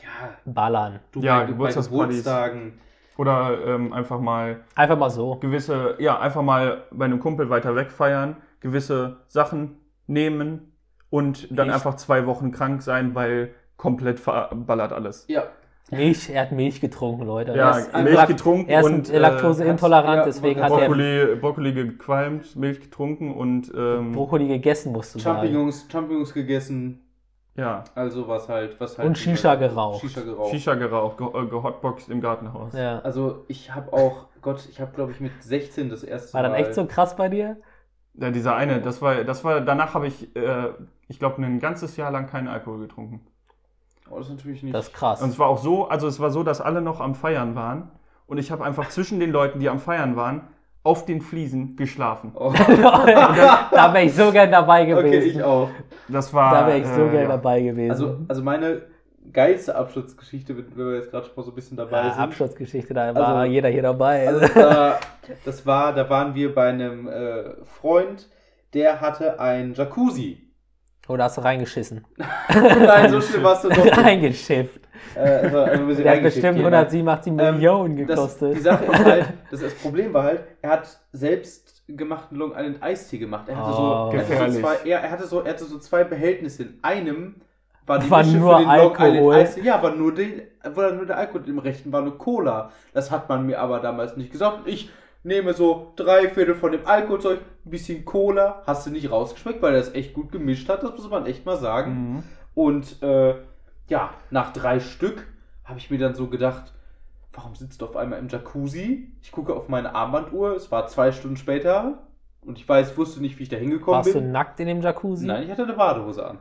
ja, ballern. du Ja, bei, bei Geburtstagspartys. Geburtstagen. Oder ähm, einfach mal Einfach mal so. gewisse, ja, einfach mal bei einem Kumpel weiter weg feiern, gewisse Sachen nehmen und dann Echt? einfach zwei Wochen krank sein, weil komplett verballert alles. Ja, Milch, er hat Milch getrunken, Leute. Ja, er ist, Milch getrunken er ist und, äh, laktoseintolerant, ja, deswegen hat er Brokkoli, Brokkoli gequalmt, Milch getrunken und ähm, Brokkoli gegessen, musst du sagen. Champignons, Champignons gegessen, ja, also was halt, was halt. Und Shisha geraucht. Shisha geraucht. Shisha geraucht, ge äh, gehotboxt im Gartenhaus. Ja. Also ich habe auch, Gott, ich habe glaube ich mit 16 das erste War dann Mal. echt so krass bei dir? Ja, dieser eine, das war, das war, danach habe ich, äh, ich glaube, ein ganzes Jahr lang keinen Alkohol getrunken. Oh, das ist natürlich nicht. Das ist krass. Und es war auch so, also es war so, dass alle noch am Feiern waren und ich habe einfach zwischen den Leuten, die am Feiern waren, auf den Fliesen geschlafen. oh. da wäre ich so gern dabei gewesen. Okay, ich auch. Das war. Da wäre ich so äh, gern ja. dabei gewesen. Also, also meine geilste Abschlussgeschichte, wenn wir jetzt gerade schon mal so ein bisschen dabei ja, sind. Abschlussgeschichte, da war Also- jeder hier dabei. Also da, das war, da waren wir bei einem äh, Freund, der hatte ein Jacuzzi. Oder hast du reingeschissen? Nein, so schlimm warst du doch nicht. Reingeschifft. Äh, also, also ein bisschen Der hat bestimmt hier, 187 Ähm, Millionen Das, gekostet. die Sache ist halt, das, das Problem war halt, er hat selbst gemachten Long Island Eistee gemacht. Er hatte, Oh. so, er, hatte so zwei, er, er, hatte so, er hatte so zwei Behältnisse. In einem war die War Mische nur für den Long Alkohol. Island Eistee. Ja, war nur, den, war nur der Alkohol. Im rechten war nur Cola. Das hat man mir aber damals nicht gesagt. Ich nehme so drei Viertel von dem Alkoholzeug, ein bisschen Cola. Hast du nicht rausgeschmeckt, weil er das echt gut gemischt hat. Das muss man echt mal sagen. Mhm. Und äh, ja, nach drei Stück habe ich mir dann so gedacht, warum sitzt du auf einmal im Jacuzzi? Ich gucke auf meine Armbanduhr, es war zwei Stunden später und ich weiß, wusste nicht, wie ich da hingekommen Warst du bin. nackt in dem Jacuzzi? Nein, ich hatte eine Badehose an.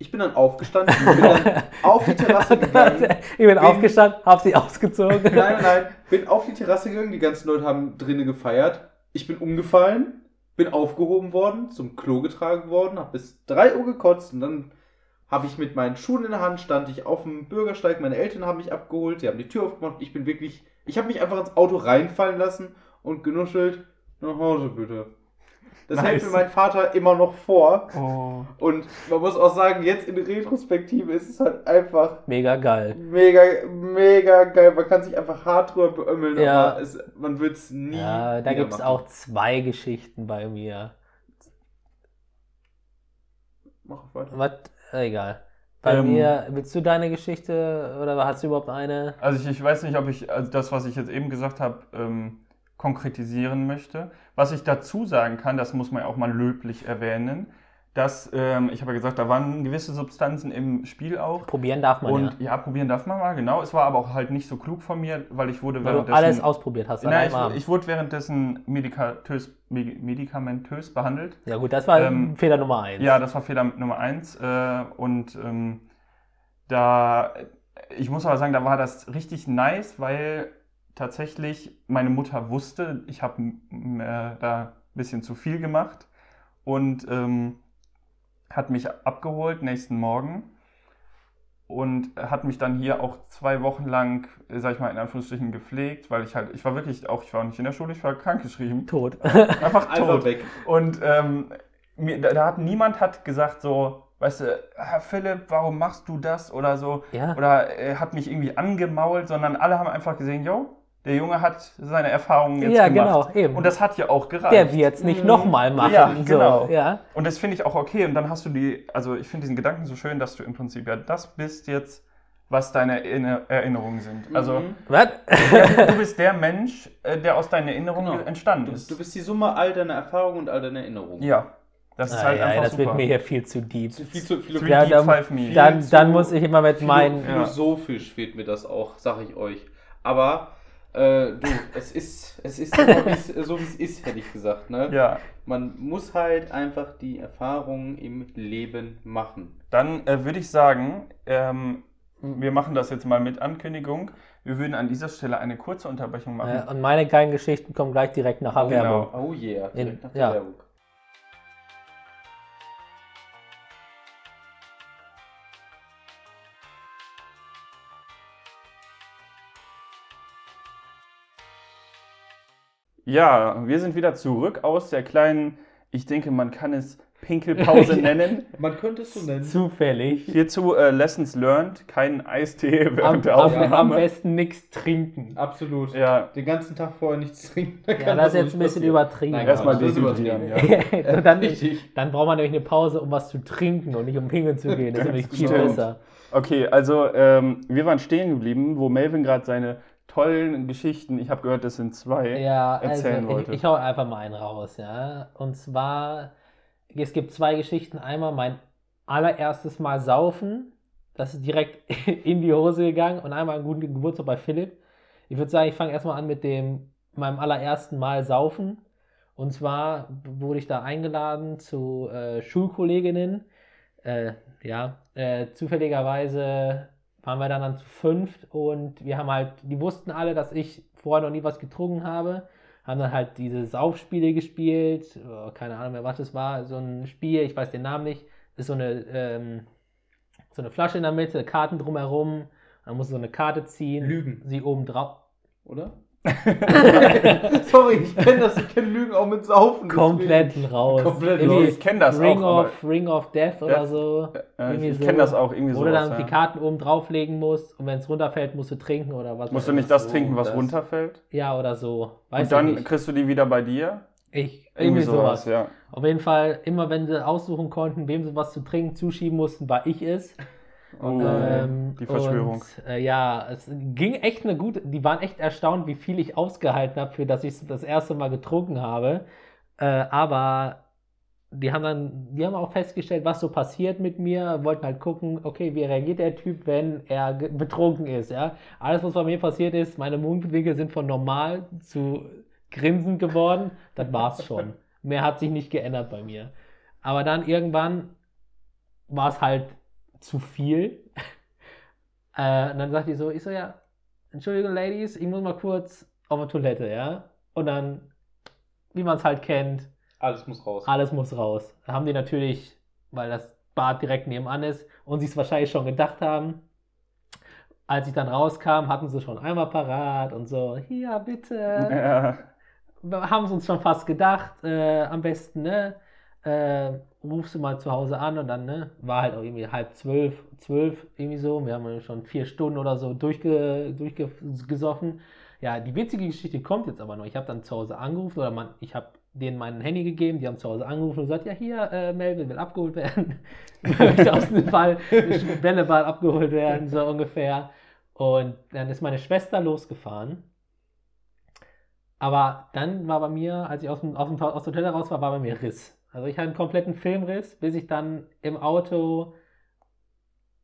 Ich bin dann aufgestanden, bin dann auf die Terrasse gegangen. ich bin aufgestanden, hab sie ausgezogen. Nein, nein, nein, bin auf die Terrasse gegangen, die ganzen Leute haben drinnen gefeiert. Ich bin umgefallen, bin aufgehoben worden, zum Klo getragen worden, habe bis 3 Uhr gekotzt und dann habe ich mit meinen Schuhen in der Hand, stand ich auf dem Bürgersteig, meine Eltern haben mich abgeholt, sie haben die Tür aufgemacht ich bin wirklich Ich habe mich einfach ins Auto reinfallen lassen und genuschelt, nach Hause bitte. Das Nice. hält mir mein Vater immer noch vor. Oh. Und man muss auch sagen, jetzt in Retrospektive ist es halt einfach Mega geil. mega, mega geil. Man kann sich einfach hart drüber beömmeln, Ja. aber es, man wird es nie. Ja, da gibt es auch zwei Geschichten bei mir. Mach weiter. Was? Äh, Egal. Bei Ähm. mir, willst du deine Geschichte oder hast du überhaupt eine? Also ich, ich weiß nicht, ob ich also das, was ich jetzt eben gesagt habe, ähm, konkretisieren möchte. Was ich dazu sagen kann, das muss man ja auch mal löblich erwähnen, dass, ähm, ich habe ja gesagt, da waren gewisse Substanzen im Spiel auch. Probieren darf man Und ja. probieren darf man mal, genau. Es war aber auch halt nicht so klug von mir, weil ich wurde ja. Weil du währenddessen... alles ausprobiert hast. Nein, ich, ich wurde währenddessen medikatös, me- medikamentös behandelt. ja gut, das war ähm, Fehler Nummer eins. Ja, das war Fehler Nummer eins. Äh, und ähm, da, ich muss aber sagen, da war das richtig nice, weil tatsächlich meine Mutter wusste, ich habe äh, da ein bisschen zu viel gemacht und ähm, hat mich abgeholt nächsten Morgen und hat mich dann hier auch zwei Wochen lang, sag ich mal, in Anführungsstrichen gepflegt, weil ich halt, ich war wirklich auch, ich war nicht in der Schule, ich war krankgeschrieben. Tot. Einfach Einfach tot. weg. Und ähm, mir, da, da hat niemand hat gesagt so, weißt du, Herr Philipp, warum machst du das oder so ja. oder äh, hat mich irgendwie angemault, sondern alle haben einfach gesehen, yo, der Junge hat seine Erfahrungen jetzt ja, gemacht. genau, eben. Und das hat ja auch gereicht. Der wird es nicht Mhm. nochmal machen. Ja, so, genau. Ja. Und das finde ich auch okay. Und dann hast du die, also ich finde diesen Gedanken so schön, dass du im Prinzip ja das bist jetzt, was deine Erinner- Erinnerungen sind. Also Mhm. Was? du bist der Mensch, äh, der aus deinen Erinnerungen Genau. entstanden du, ist. du bist die Summe all deiner Erfahrungen und all deiner Erinnerungen. ja, das ist Ah, halt ja, einfach das super. wird mir hier viel zu deep. Viel zu, viel, Three Ja, Deep, dann- Dann, zu- dann muss ich immer mit meinen. philosophisch fehlt mir das auch, sag ich euch. Aber äh, du, es ist, es ist so, wie es ist, hätte ich gesagt. Ne? Ja, Man muss halt einfach die Erfahrungen im Leben machen. dann äh, würde ich sagen, ähm, wir machen das jetzt mal mit Ankündigung. Wir würden an dieser Stelle eine kurze Unterbrechung machen. Äh, und meine geilen Geschichten kommen gleich direkt nach der Oh, genau. Werbung. Oh yeah, direkt In- nach der ja. Werbung. Ja, wir sind wieder zurück aus der kleinen, ich denke, man kann es Pinkelpause nennen. Man könnte es so nennen. Zufällig. Hierzu äh, Lessons learned, keinen Eistee während Am, der Aufnahme. am besten nichts trinken. Absolut. Ja, Den ganzen Tag vorher nichts trinken. da Ja, kann das ist jetzt ein bisschen übertrieben. Nein, erstmal dehydrieren, übertrieben. ja. Und dann, dann braucht man nämlich eine Pause, um was zu trinken und nicht um pinkeln zu gehen. Das ist nämlich viel besser. Okay, also ähm, wir waren stehen geblieben, wo Melvin gerade seine tollen Geschichten, ich habe gehört, das sind zwei, Ja, also erzählen ich, wollte. ich hau einfach mal einen raus, ja. Und zwar, es gibt zwei Geschichten. Einmal mein allererstes Mal saufen. Das ist direkt in die Hose gegangen. Und einmal einen guten Geburtstag bei Philipp. Ich würde sagen, ich fange erstmal an mit dem, meinem allerersten Mal saufen. Und zwar wurde ich da eingeladen zu äh, Schulkolleginnen. Äh, ja, äh, zufälligerweise waren wir dann, dann zu fünft und wir haben halt, die wussten alle, dass ich vorher noch nie was getrunken habe, haben dann halt diese Saufspiele gespielt, oh, keine Ahnung mehr, was das war, so ein Spiel, ich weiß den Namen nicht, ist so eine, ähm, so eine Flasche in der Mitte, Karten drumherum, dann musst du so eine Karte ziehen, Lügen. sie oben drauf, Oder? Sorry, ich kenne das, ich kenne Lügen auch mit Saufen. komplett raus. Komplett Irgendwie raus. ich kenne das Ring auch, of, Ring of Death oder Ja. so. äh, irgendwie ich, so. kenne das auch irgendwie so. Du dann die Karten oben drauflegen musst und wenn es runterfällt, musst du trinken oder was. Musst du ich. nicht das so, trinken, was das- runterfällt? Ja, oder so. Weiß Und dann ich nicht. kriegst du die wieder bei dir? Ich, irgendwie sowas. ja. Auf jeden Fall, immer wenn sie aussuchen konnten, wem sie was zu trinken zuschieben mussten, war ich es. Oh, Ähm, die Verschwörung. Und, äh, ja, es ging echt eine gute, die waren echt erstaunt, wie viel ich ausgehalten habe, für dass ich das erste Mal getrunken habe. Äh, aber die haben dann, die haben auch festgestellt, was so passiert mit mir, wollten halt gucken, okay, wie reagiert der Typ, wenn er betrunken ist, ja. Alles, was bei mir passiert ist, meine Mundwinkel sind von normal zu grinsend geworden, das war's schon. Mehr hat sich nicht geändert bei mir. Aber dann irgendwann war es halt zu viel. Äh, und dann sagt die so, ich so, ja, Entschuldigung, Ladies, ich muss mal kurz auf die Toilette, ja. Und dann, wie man es halt kennt, Alles muss raus. alles muss raus. Da haben die natürlich, weil das Bad direkt nebenan ist und sie es wahrscheinlich schon gedacht haben, als ich dann rauskam, hatten sie schon einmal parat und so, hier bitte. Ja. Wir haben es uns schon fast gedacht, äh, am besten, ne? Äh, rufst du mal zu Hause an und dann, ne? War halt auch irgendwie halb zwölf, zwölf, irgendwie so. Wir haben schon vier Stunden oder so durchge, durchgesoffen. Ja, die witzige Geschichte kommt jetzt aber noch. Ich habe dann zu Hause angerufen oder man, ich habe denen mein Handy gegeben, die haben zu Hause angerufen und gesagt, ja hier, äh, Melvin will abgeholt werden. Möchte aus dem Ball, Bälleball abgeholt werden, so ungefähr. Und dann ist meine Schwester losgefahren. Aber dann war bei mir, als ich aus dem, aus dem, aus dem Hotel raus war, war bei mir Riss. Also ich hatte einen kompletten Filmriss, bis ich dann im Auto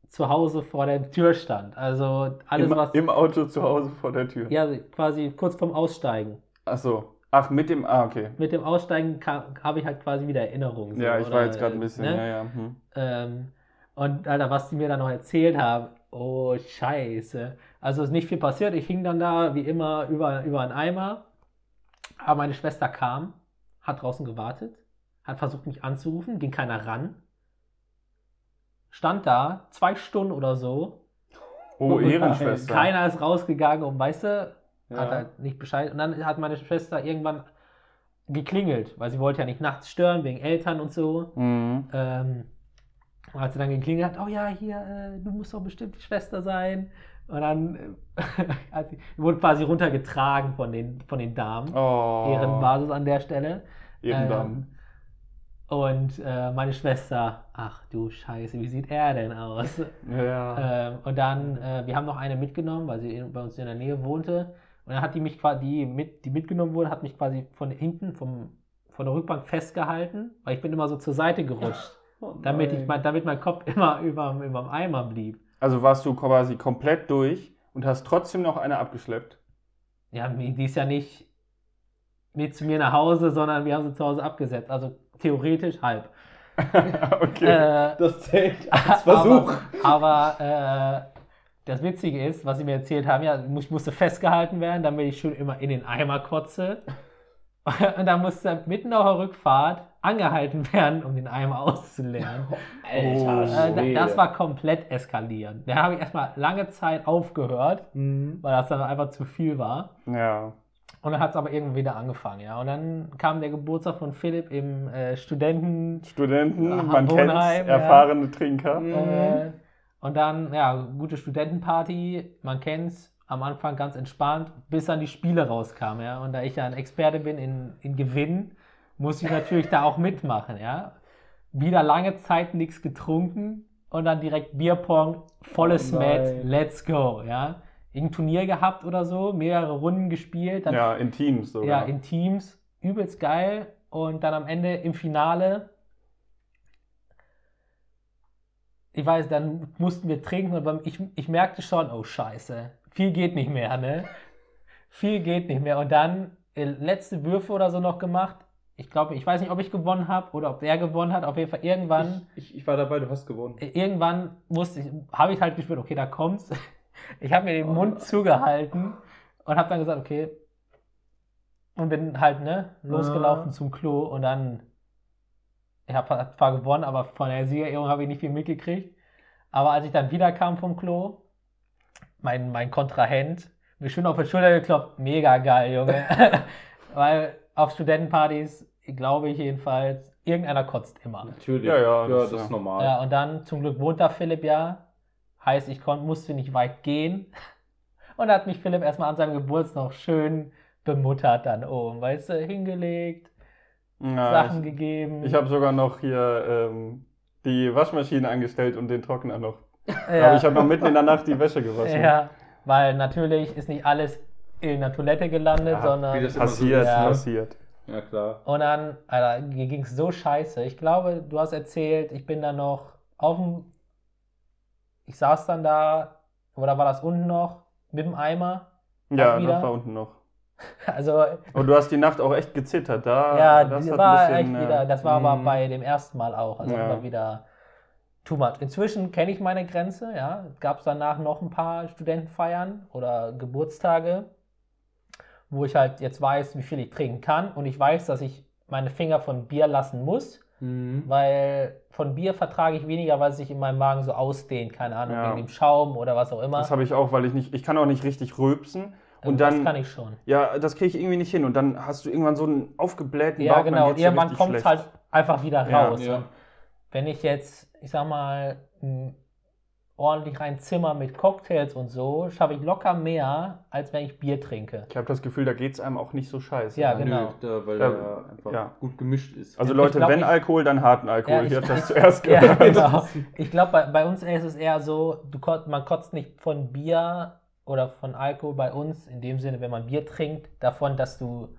zu Hause vor der Tür stand. Also alles, Im, was. Im Auto zu Hause vor der Tür. Ja, quasi kurz vorm Aussteigen. Ach so. Ach, mit dem. Ah, okay. Mit dem Aussteigen habe ich halt quasi wieder Erinnerungen. so, Ja, ich oder, war jetzt gerade ein bisschen. ne? Ja, ja. Hm. Ähm, und Alter, was die mir dann noch erzählt haben, oh Scheiße. Also ist nicht viel passiert. Ich hing dann da wie immer über, über einen Eimer. Aber meine Schwester kam, hat draußen gewartet, hat versucht mich anzurufen, ging keiner ran. Stand da, zwei Stunden oder so. Oh, Und Ehrenschwester. Keiner ist rausgegangen, um, weißt du, Ja. hat halt nicht Bescheid. Und dann hat meine Schwester irgendwann geklingelt, weil sie wollte ja nicht nachts stören, wegen Eltern und so. Mhm. Ähm, und als sie dann geklingelt hat, oh ja, hier, äh, du musst doch bestimmt die Schwester sein. Und dann äh, hat wurde quasi runtergetragen von den, von den Damen. Oh. Ehrenbasis an der Stelle. Ehrendamen. Und äh, meine Schwester, ach du Scheiße, wie sieht er denn aus? ja. ähm, und dann, äh, wir haben noch eine mitgenommen, weil sie in, bei uns in der Nähe wohnte. Und dann hat die mich quasi, die, mit, die mitgenommen wurde, hat mich quasi von hinten, vom, von der Rückbank festgehalten, weil ich bin immer so zur Seite gerutscht, Oh damit, ich mein, damit mein Kopf immer über, über dem Eimer blieb. Also warst du quasi komplett durch und hast trotzdem noch eine abgeschleppt. Ja, die ist ja nicht mit zu mir nach Hause, sondern wir haben sie zu Hause abgesetzt. Also theoretisch halb. okay. Äh, Das zählt als Versuch. Aber, aber äh, das Witzige ist, was sie mir erzählt haben, ja, ich musste festgehalten werden, damit ich schön immer in den Eimer kotze. Und dann musste mitten auf der Rückfahrt angehalten werden, um den Eimer auszuleeren. Alter, Äh, Schwede. da- das war komplett eskalieren. Da habe ich erstmal lange Zeit aufgehört, Mhm. weil das dann einfach zu viel war. ja. Und dann hat es aber irgendwann wieder angefangen, ja. Und dann kam der Geburtstag von Philipp im äh, Studenten. Studenten, Aha, man kennt ja. erfahrene Trinker. Äh, und dann, ja, gute Studentenparty, man kennt's, am Anfang ganz entspannt, bis dann die Spiele rauskamen, ja. Und da ich ja ein Experte bin in, in Gewinnen, muss ich natürlich da auch mitmachen, ja. Wieder lange Zeit nichts getrunken und dann direkt Bierpong, volles Oh Met, let's go, ja. Irgendein Turnier gehabt oder so, mehrere Runden gespielt, dann Ja, in Teams sogar. ja, in Teams. Übelst geil. Und dann am Ende im Finale. Ich weiß, dann mussten wir trinken und ich, ich merkte schon, oh Scheiße, viel geht nicht mehr, ne? Viel geht nicht mehr. Und dann äh, letzte Würfe oder so noch gemacht. Ich glaube, ich weiß nicht, ob ich gewonnen habe oder ob er gewonnen hat. Auf jeden Fall irgendwann Ich, ich, ich war dabei, du hast gewonnen. irgendwann wusste ich, habe ich halt gespürt, okay, da kommt's. Ich habe mir den Mund zugehalten und habe dann gesagt, okay. Und bin halt, ne, losgelaufen Ah. zum Klo und dann, ich habe zwar gewonnen, aber von der Siegerehrung habe ich nicht viel mitgekriegt. Aber als ich dann wiederkam vom Klo, mein, mein Kontrahent, mir schön auf die Schulter geklopft, mega geil, Junge. Weil auf Studentenpartys, glaube ich jedenfalls, irgendeiner kotzt immer. Natürlich. Ja, ja, ja das das, ist ja- normal. Ja, und dann zum Glück wohnt da Philipp ja. Heißt, ich kon, musste nicht weit gehen. Und da hat mich Philipp erstmal an seinem Geburtstag noch schön bemuttert dann oben, weißt du, hingelegt, Ja, Sachen ich gegeben. ich habe sogar noch hier ähm, die Waschmaschine angestellt und den Trockner noch. ja, Aber ich habe noch mitten in der Nacht die Wäsche gewaschen. ja, weil natürlich ist nicht alles in der Toilette gelandet, Ja, sondern. wie das immer so Passiert, ist, Ja. passiert. Ja, klar. Und dann, Alter, mir ging es so scheiße. Ich glaube, du hast erzählt, ich bin dann noch auf dem. Ich saß dann da, oder war das unten noch, mit dem Eimer? Ja, das war unten noch. Also, Und du hast die Nacht auch echt gezittert. Da, ja, das war bisschen, echt äh, wieder, das war aber mm, bei dem ersten Mal auch. Also Ja. immer wieder too much. Inzwischen kenne ich meine Grenze, ja. Gab es danach noch ein paar Studentenfeiern oder Geburtstage, wo ich halt jetzt weiß, wie viel ich trinken kann und ich weiß, dass ich meine Finger von Bier lassen muss, Mhm. weil von Bier vertrage ich weniger, weil es sich in meinem Magen so ausdehnt, keine Ahnung, Ja. wegen dem Schaum oder was auch immer. Das habe ich auch, weil ich nicht, ich kann auch nicht richtig rülpsen. Ähm, Und dann, das kann ich schon. ja, das kriege ich irgendwie nicht hin. Und dann hast du irgendwann so einen aufgeblähten Ja, Bauch. genau. geht's dir Irgendwann richtig kommt es halt einfach wieder Ja, raus. ja. Und Wenn ich jetzt, ich sag mal, ordentlich ein Zimmer mit Cocktails und so, schaffe ich locker mehr, als wenn ich Bier trinke. Ich habe das Gefühl, da geht es einem auch nicht so scheiße. Ja, genau. Nö, da, weil Ja, er einfach ja. gut gemischt ist. Also Leute, glaub, wenn ich- Alkohol, dann harten Alkohol. Ja, ich- Hier hat das zuerst Ja, gehört. genau. Ich glaube, bei, bei uns ist es eher so, du, man kotzt nicht von Bier oder von Alkohol bei uns, in dem Sinne, wenn man Bier trinkt, davon, dass du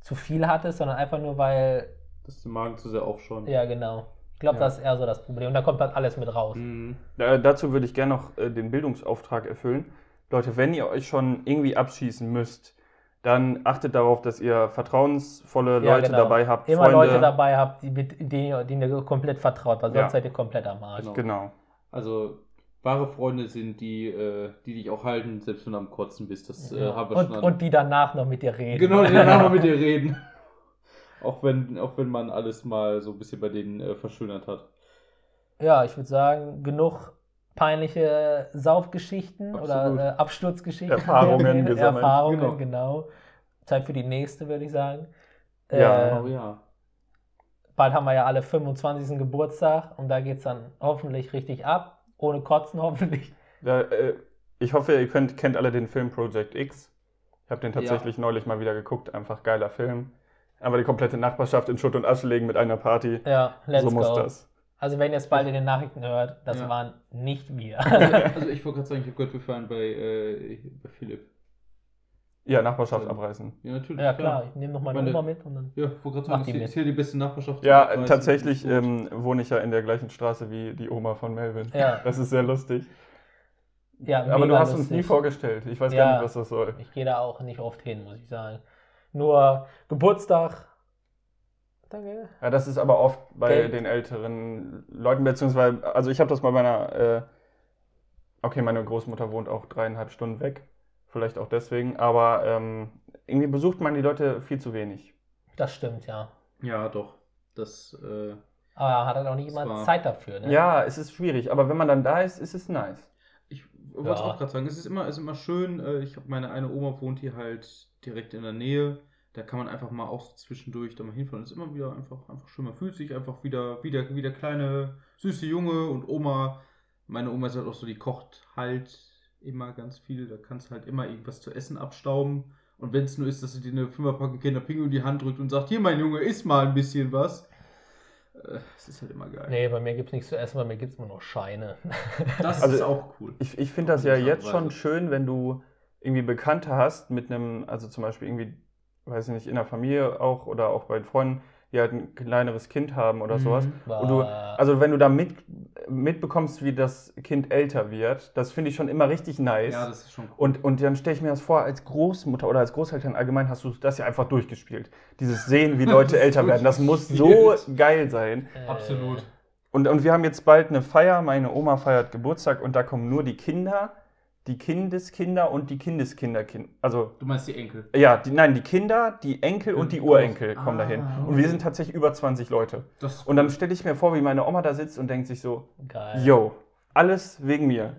zu viel hattest, sondern einfach nur, weil, Das ist der Magen zu sehr aufschauen. ja, genau. Ich glaube, Ja. das ist eher so das Problem. Und da kommt halt alles mit raus. Mhm. Äh, dazu würde ich gerne noch äh, den Bildungsauftrag erfüllen. Leute, wenn ihr euch schon irgendwie abschießen müsst, dann achtet darauf, dass ihr vertrauensvolle Ja, Leute genau. dabei habt. Immer Freunde. Leute dabei habt, die, mit, denen, ihr- denen ihr komplett vertraut, weil sonst Ja. seid ihr komplett am Arsch. Genau. Genau. Also wahre Freunde sind die, äh, die dich auch halten, selbst wenn du am Kotzen bist. Das äh, Ja. haben wir und, schon. an- und die danach noch mit dir reden. genau, die danach mal mit dir reden. Auch wenn, auch wenn man alles mal so ein bisschen bei denen äh, verschönert hat. Ja, ich würde sagen, genug peinliche Saufgeschichten Absolut. oder äh, Absturzgeschichten. Erfahrungen gesammelt. Erfahrungen, Genau. genau. Zeit für die nächste, würde ich sagen. Ja. Äh, Oh ja. bald haben wir ja alle 25. Geburtstag und da geht es dann hoffentlich richtig ab. Ohne Kotzen hoffentlich. Da, äh, ich hoffe, ihr könnt, kennt alle den Film Project X. Ich habe den tatsächlich neulich mal wieder geguckt. Einfach geiler Film. Aber die komplette Nachbarschaft in Schutt und Asche legen mit einer Party. Ja, let's so muss go. das. Also wenn ihr es bald in den Nachrichten hört, das Ja. waren nicht wir. Also ich wollte gerade sagen, ich habe gehört, wir fahren bei, äh, bei Philipp. Ja, Nachbarschaft Ja. abreißen. Ja, natürlich. ja klar, ich nehme noch meine Meine- Oma mit und dann. Ja, ich wollte gerade sagen, das ist hier die beste Nachbarschaft. Ja, weiß, tatsächlich ähm, wohne ich ja in der gleichen Straße wie die Oma von Melvin. Ja, Das ist sehr lustig. ja Aber du hast uns lustig. nie vorgestellt. Ich weiß Ja. gar nicht, was das soll. Ich gehe da auch nicht oft hin, muss ich sagen. Nur Geburtstag. Danke. Ja, das ist aber oft bei Geld. den älteren Leuten, beziehungsweise, also ich habe das bei meiner, äh, okay, meine Großmutter wohnt auch dreieinhalb Stunden weg, vielleicht auch deswegen, aber ähm, irgendwie besucht man die Leute viel zu wenig. Das stimmt, ja. Ja, doch. Das, äh, Aber er hat halt auch nicht immer Zeit dafür, ne? Ja, es ist schwierig, aber wenn man dann da ist, ist es nice. ich wollte es Ja. auch gerade sagen, es ist immer, es ist immer schön. Äh, ich habe meine eine Oma wohnt hier halt direkt in der Nähe. Da kann man einfach mal auch so zwischendurch da mal hinfahren. Es ist immer wieder einfach, einfach schön. Man fühlt sich einfach wieder, wieder, wie der kleine, süße Junge und Oma. Meine Oma ist halt auch so, die kocht halt immer ganz viel. Da kannst du halt immer irgendwas zu essen abstauben. Und wenn es nur ist, dass sie dir eine Fünferpackung Kinderpinguin in die Hand drückt und sagt, hier mein Junge, iss mal ein bisschen was. Äh, Es ist halt immer geil. Nee, bei mir gibt es nichts zu essen, bei mir gibt es nur noch Scheine. Das Also- ist auch cool. Ich, ich finde das ja jetzt schon schön, wenn du irgendwie Bekannte hast mit einem, also zum Beispiel irgendwie, weiß ich nicht, in der Familie auch oder auch bei Freunden, die halt ein kleineres Kind haben oder sowas. Mhm. Und du, also wenn du da mit, mitbekommst, wie das Kind älter wird, das finde ich schon immer richtig nice. Ja, das ist schon cool. und, und dann stelle ich mir das vor, als Großmutter oder als Großeltern allgemein hast du das ja einfach durchgespielt. Dieses Sehen, wie Leute älter werden, das muss so geil sein. äh, Absolut. Und, und wir haben jetzt bald eine Feier, meine Oma feiert Geburtstag und da kommen nur die Kinder, die Kindeskinder und die Kindeskinder. Also Du meinst die Enkel? ja, die, nein, die Kinder, die Enkel und die Und Urenkel Groß- kommen Ah, dahin. okay. Und wir sind tatsächlich über 20 Leute. Und dann stelle ich mir vor, wie meine Oma da sitzt und denkt sich so, Geil. yo, alles wegen mir.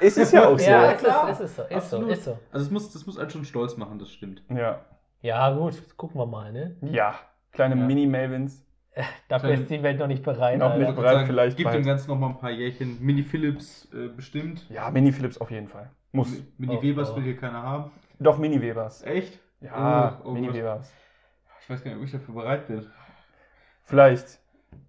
Ist es ja auch so. Ja, Ja, ist klar. es, ist es so, ist so, ist so. Also es muss, das muss einen schon stolz machen, das stimmt. ja. Ja, gut, gucken wir mal, ne? kleine Ja. Mini-Melvins. Dafür ist die Welt noch nicht bereit. Noch nicht. Bereit, sagen, vielleicht Gibt bald. dem Ganzen noch mal ein paar Jährchen. Mini Philips äh, bestimmt. Ja, Mini-Philips auf jeden Fall. Muss. Mini Oh, Webers oh. will hier keiner haben. Doch, Mini-Webers. Echt? Ja, Oh, oh Mini-Webers. Ich weiß gar nicht, ob ich dafür bereit bin. Vielleicht.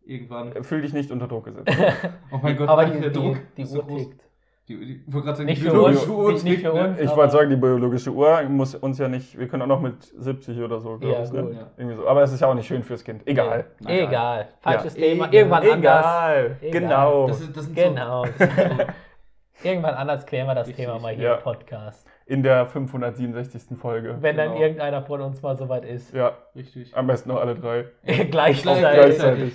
Irgendwann. Fühl dich nicht unter Druck gesetzt. Oh mein Gott, Aber die, der die, Druck die so Uhr groß. tickt. Die, die, ich wollte sagen, Nicht die für biologische uns, Uhr nicht- nicht tickt, für uns. Ich Aber- wollte sagen, die biologische Uhr muss uns ja nicht, wir können auch noch mit 70 oder so, glaube Ja, ich. Ne? Ja. Irgendwie so. Aber es ist ja auch nicht schön fürs Kind. Egal. Nein, Egal. Falsches Ja. Thema. Egal. Irgendwann anders. Egal. Egal. Genau. Das, ist, das sind Genau. So, Irgendwann anders klären wir das Richtig. Thema mal hier Ja. im Podcast. In der 567. Folge. Wenn dann Genau. irgendeiner von uns mal soweit ist. Ja, richtig. am besten noch alle drei. Gleichzeitig. Gleichzeitig.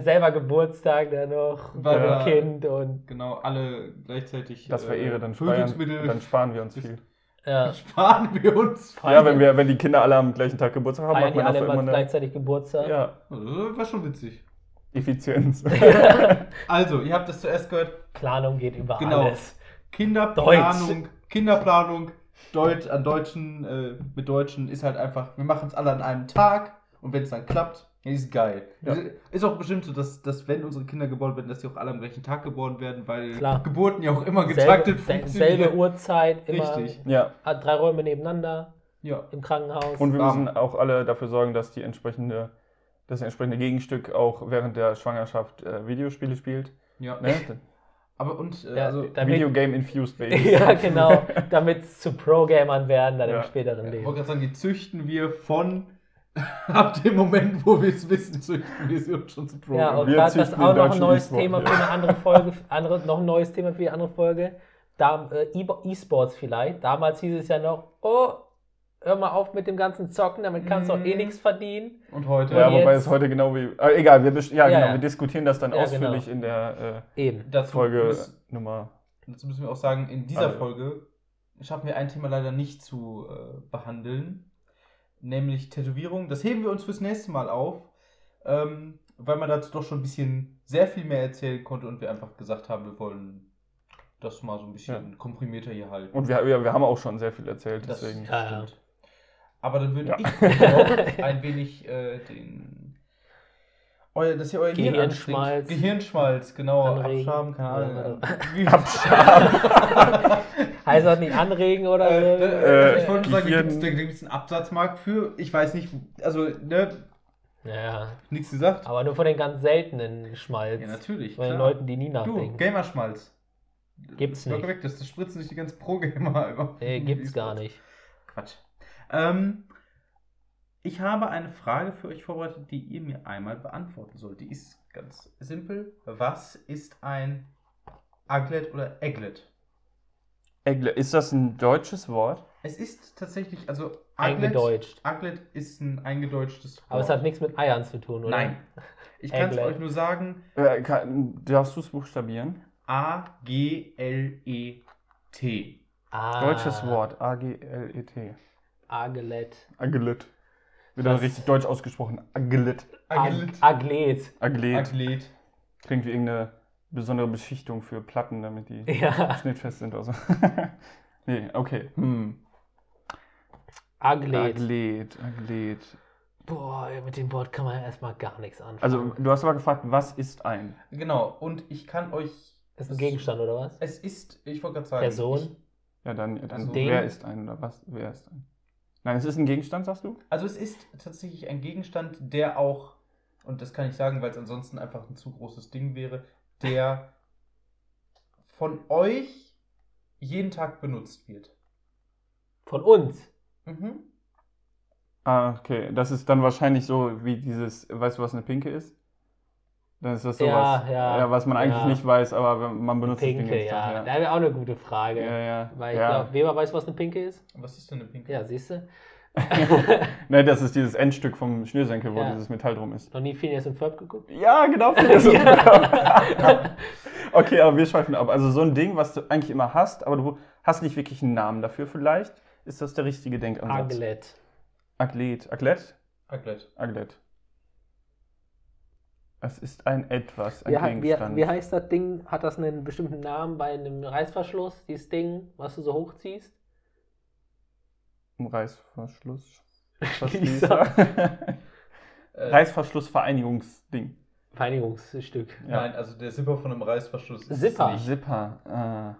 Selber Geburtstag dann noch. War da- Kind und. Genau, alle gleichzeitig. Das wäre äh, Ehre, dann sparen, Verhütungsmittel. dann sparen wir uns viel. Ja. sparen wir uns. Ja, wenn, wir, wenn die Kinder alle am gleichen Tag Geburtstag haben, die man das alle immer eine, gleichzeitig Geburtstag? Ja, Also, war schon witzig. Effizienz. Also, ihr habt es zuerst gehört. Planung geht über Genau. alles. Kinderplanung, Kinderplanung, Deutsch an Deutschen, äh, mit Deutschen ist halt einfach, wir machen es alle an einem Tag und wenn es dann klappt, ist geil. Ja. Ist auch bestimmt so, dass, dass wenn unsere Kinder geboren werden, dass sie auch alle am gleichen Tag geboren werden, weil Klar. Geburten ja auch immer Selbe, getaktet sel- funktionieren. selbe Uhrzeit, immer Richtig. ja. drei Räume nebeneinander Ja. im Krankenhaus. Und wir Warm. müssen auch alle dafür sorgen, dass die entsprechende, das entsprechende Gegenstück auch während der Schwangerschaft äh, Videospiele spielt. ja. Ne? Aber und, äh, Ja, also, damit- Videogame Infused Baby. ja, genau, damit es zu Pro-Gamern werden dann Ja. im späteren ich Leben. wollte gerade sagen, die züchten wir von ab dem Moment, wo wir es wissen, züchten wir sie uns schon zu Pro. Ja, und Wir da, das ist auch noch ein neues Thema ja. für eine andere Folge. Andere, noch ein neues Thema für die andere Folge. Da, äh, E-Sports vielleicht. Damals hieß es ja noch, oh, hör mal auf mit dem ganzen Zocken, damit kannst du auch eh Mhm. nichts verdienen. und heute. Ja, Und wobei jetzt- es heute genau wie. Äh, egal, wir, besch- ja, Ja, genau, ja. wir diskutieren das dann Ja, ausführlich genau. in der äh, dazu Folge muss- Nummer. Dazu müssen wir auch sagen, in dieser Also. Folge schaffen wir ein Thema leider nicht zu äh, behandeln, nämlich Tätowierung. Das heben wir uns fürs nächste Mal auf, ähm, weil man dazu doch schon ein bisschen sehr viel mehr erzählen konnte und wir einfach gesagt haben, wir wollen das mal so ein bisschen komprimierter hier halten. Und wir, wir, wir haben auch schon sehr viel erzählt, das deswegen. Ja, ja. stimmt. Aber dann würde Ja. ich noch ein wenig äh, den. Euer, dass ihr euer Hirn Gehirnschmalz. anstrengt. Gehirnschmalz, genau. Anregen. Abschaben, keine Ahnung. Ja, Wie- Heißt das nicht anregen oder Äh, so? äh, ich wollte nur sagen, da Gehirn- gibt es einen Absatzmarkt für. Ich weiß nicht, also, ne, ja, nichts gesagt. aber nur von den ganz seltenen Schmalz. Ja, natürlich. Von den. Leuten, die nie Du, nachdenken. Gamerschmalz. Gibt's nicht. Weg, das, das spritzen sich die ganzen Pro-Gamer. Nee, gibt's gar nicht. Quatsch. Ähm, ich habe eine Frage für euch vorbereitet, die ihr mir einmal beantworten sollt. Die ist ganz simpel. Was ist ein Aglet oder Eglet? Egle, ist das ein deutsches Wort? Es ist tatsächlich, also Eingedeutscht. Aglet ist ein eingedeutschtes Wort. Aber es hat nichts mit Eiern zu tun, oder? Nein. Ich kann es Aglet. euch nur sagen, Äh, kann, darfst du es buchstabieren? A-G-L-E-T. Ah, Deutsches Wort. A-G-L-E-T. Agelet. Aglet. Wieder Was? richtig deutsch ausgesprochen. Aglet. Aglet. Ag Aglet. Aglet. Aglet. Klingt wie irgendeine besondere Beschichtung für Platten, damit die Ja, schnittfest sind. Also. nee, okay. Hm. Aglet. Aglet. Aglet. Boah, mit dem Wort kann man ja erstmal gar nichts anfangen. Also, du hast aber gefragt, was ist ein? Genau, und ich kann euch. ist ein Gegenstand oder was? Es ist, ich wollte gerade sagen. Person? Ja, dann, dann Also Ding? wer ist ein oder was? Wer ist ein? Nein, es ist ein Gegenstand, sagst du? Also, es ist tatsächlich ein Gegenstand, der auch, und das kann ich sagen, weil es ansonsten einfach ein zu großes Ding wäre, der von euch jeden Tag benutzt wird. Von uns. Mhm. Ah, okay. Das ist dann wahrscheinlich so wie dieses, weißt du, was eine Pinke ist? Dann ist das Ja, sowas, ja, was man eigentlich ja. nicht weiß, aber man benutzt es den Pinke, ganzen ja. Da wäre auch eine gute Frage. Ja, ja. Weil ich ja. glaube, Weber weiß, was eine Pinke ist. Was ist denn eine Pinke? Ja, siehst du? Ne, das ist dieses Endstück vom Schnürsenkel, wo Ja. dieses Metall drum ist. Noch nie Phineas und Ferb geguckt? Ja, genau. Phineas und Ferb. okay, aber wir schweifen ab. Also so ein Ding, was du eigentlich immer hast, aber du hast nicht wirklich einen Namen dafür vielleicht. Ist das der richtige Denkansatz? Aglet. Aglet. Aglet? Aglet. Aglet. Es ist ein Etwas, ein Wie, hei- wie, Gegenstand. wie heißt das Ding? Hat das einen bestimmten Namen bei einem Reißverschluss? Dieses Ding, was du so hochziehst? Ein Reißverschluss. Äh, Reißverschlussvereinigungsding. Vereinigungsstück. Ja. Nein, also der Zipper von einem Reißverschluss ist Zipper. es nicht. Zipper.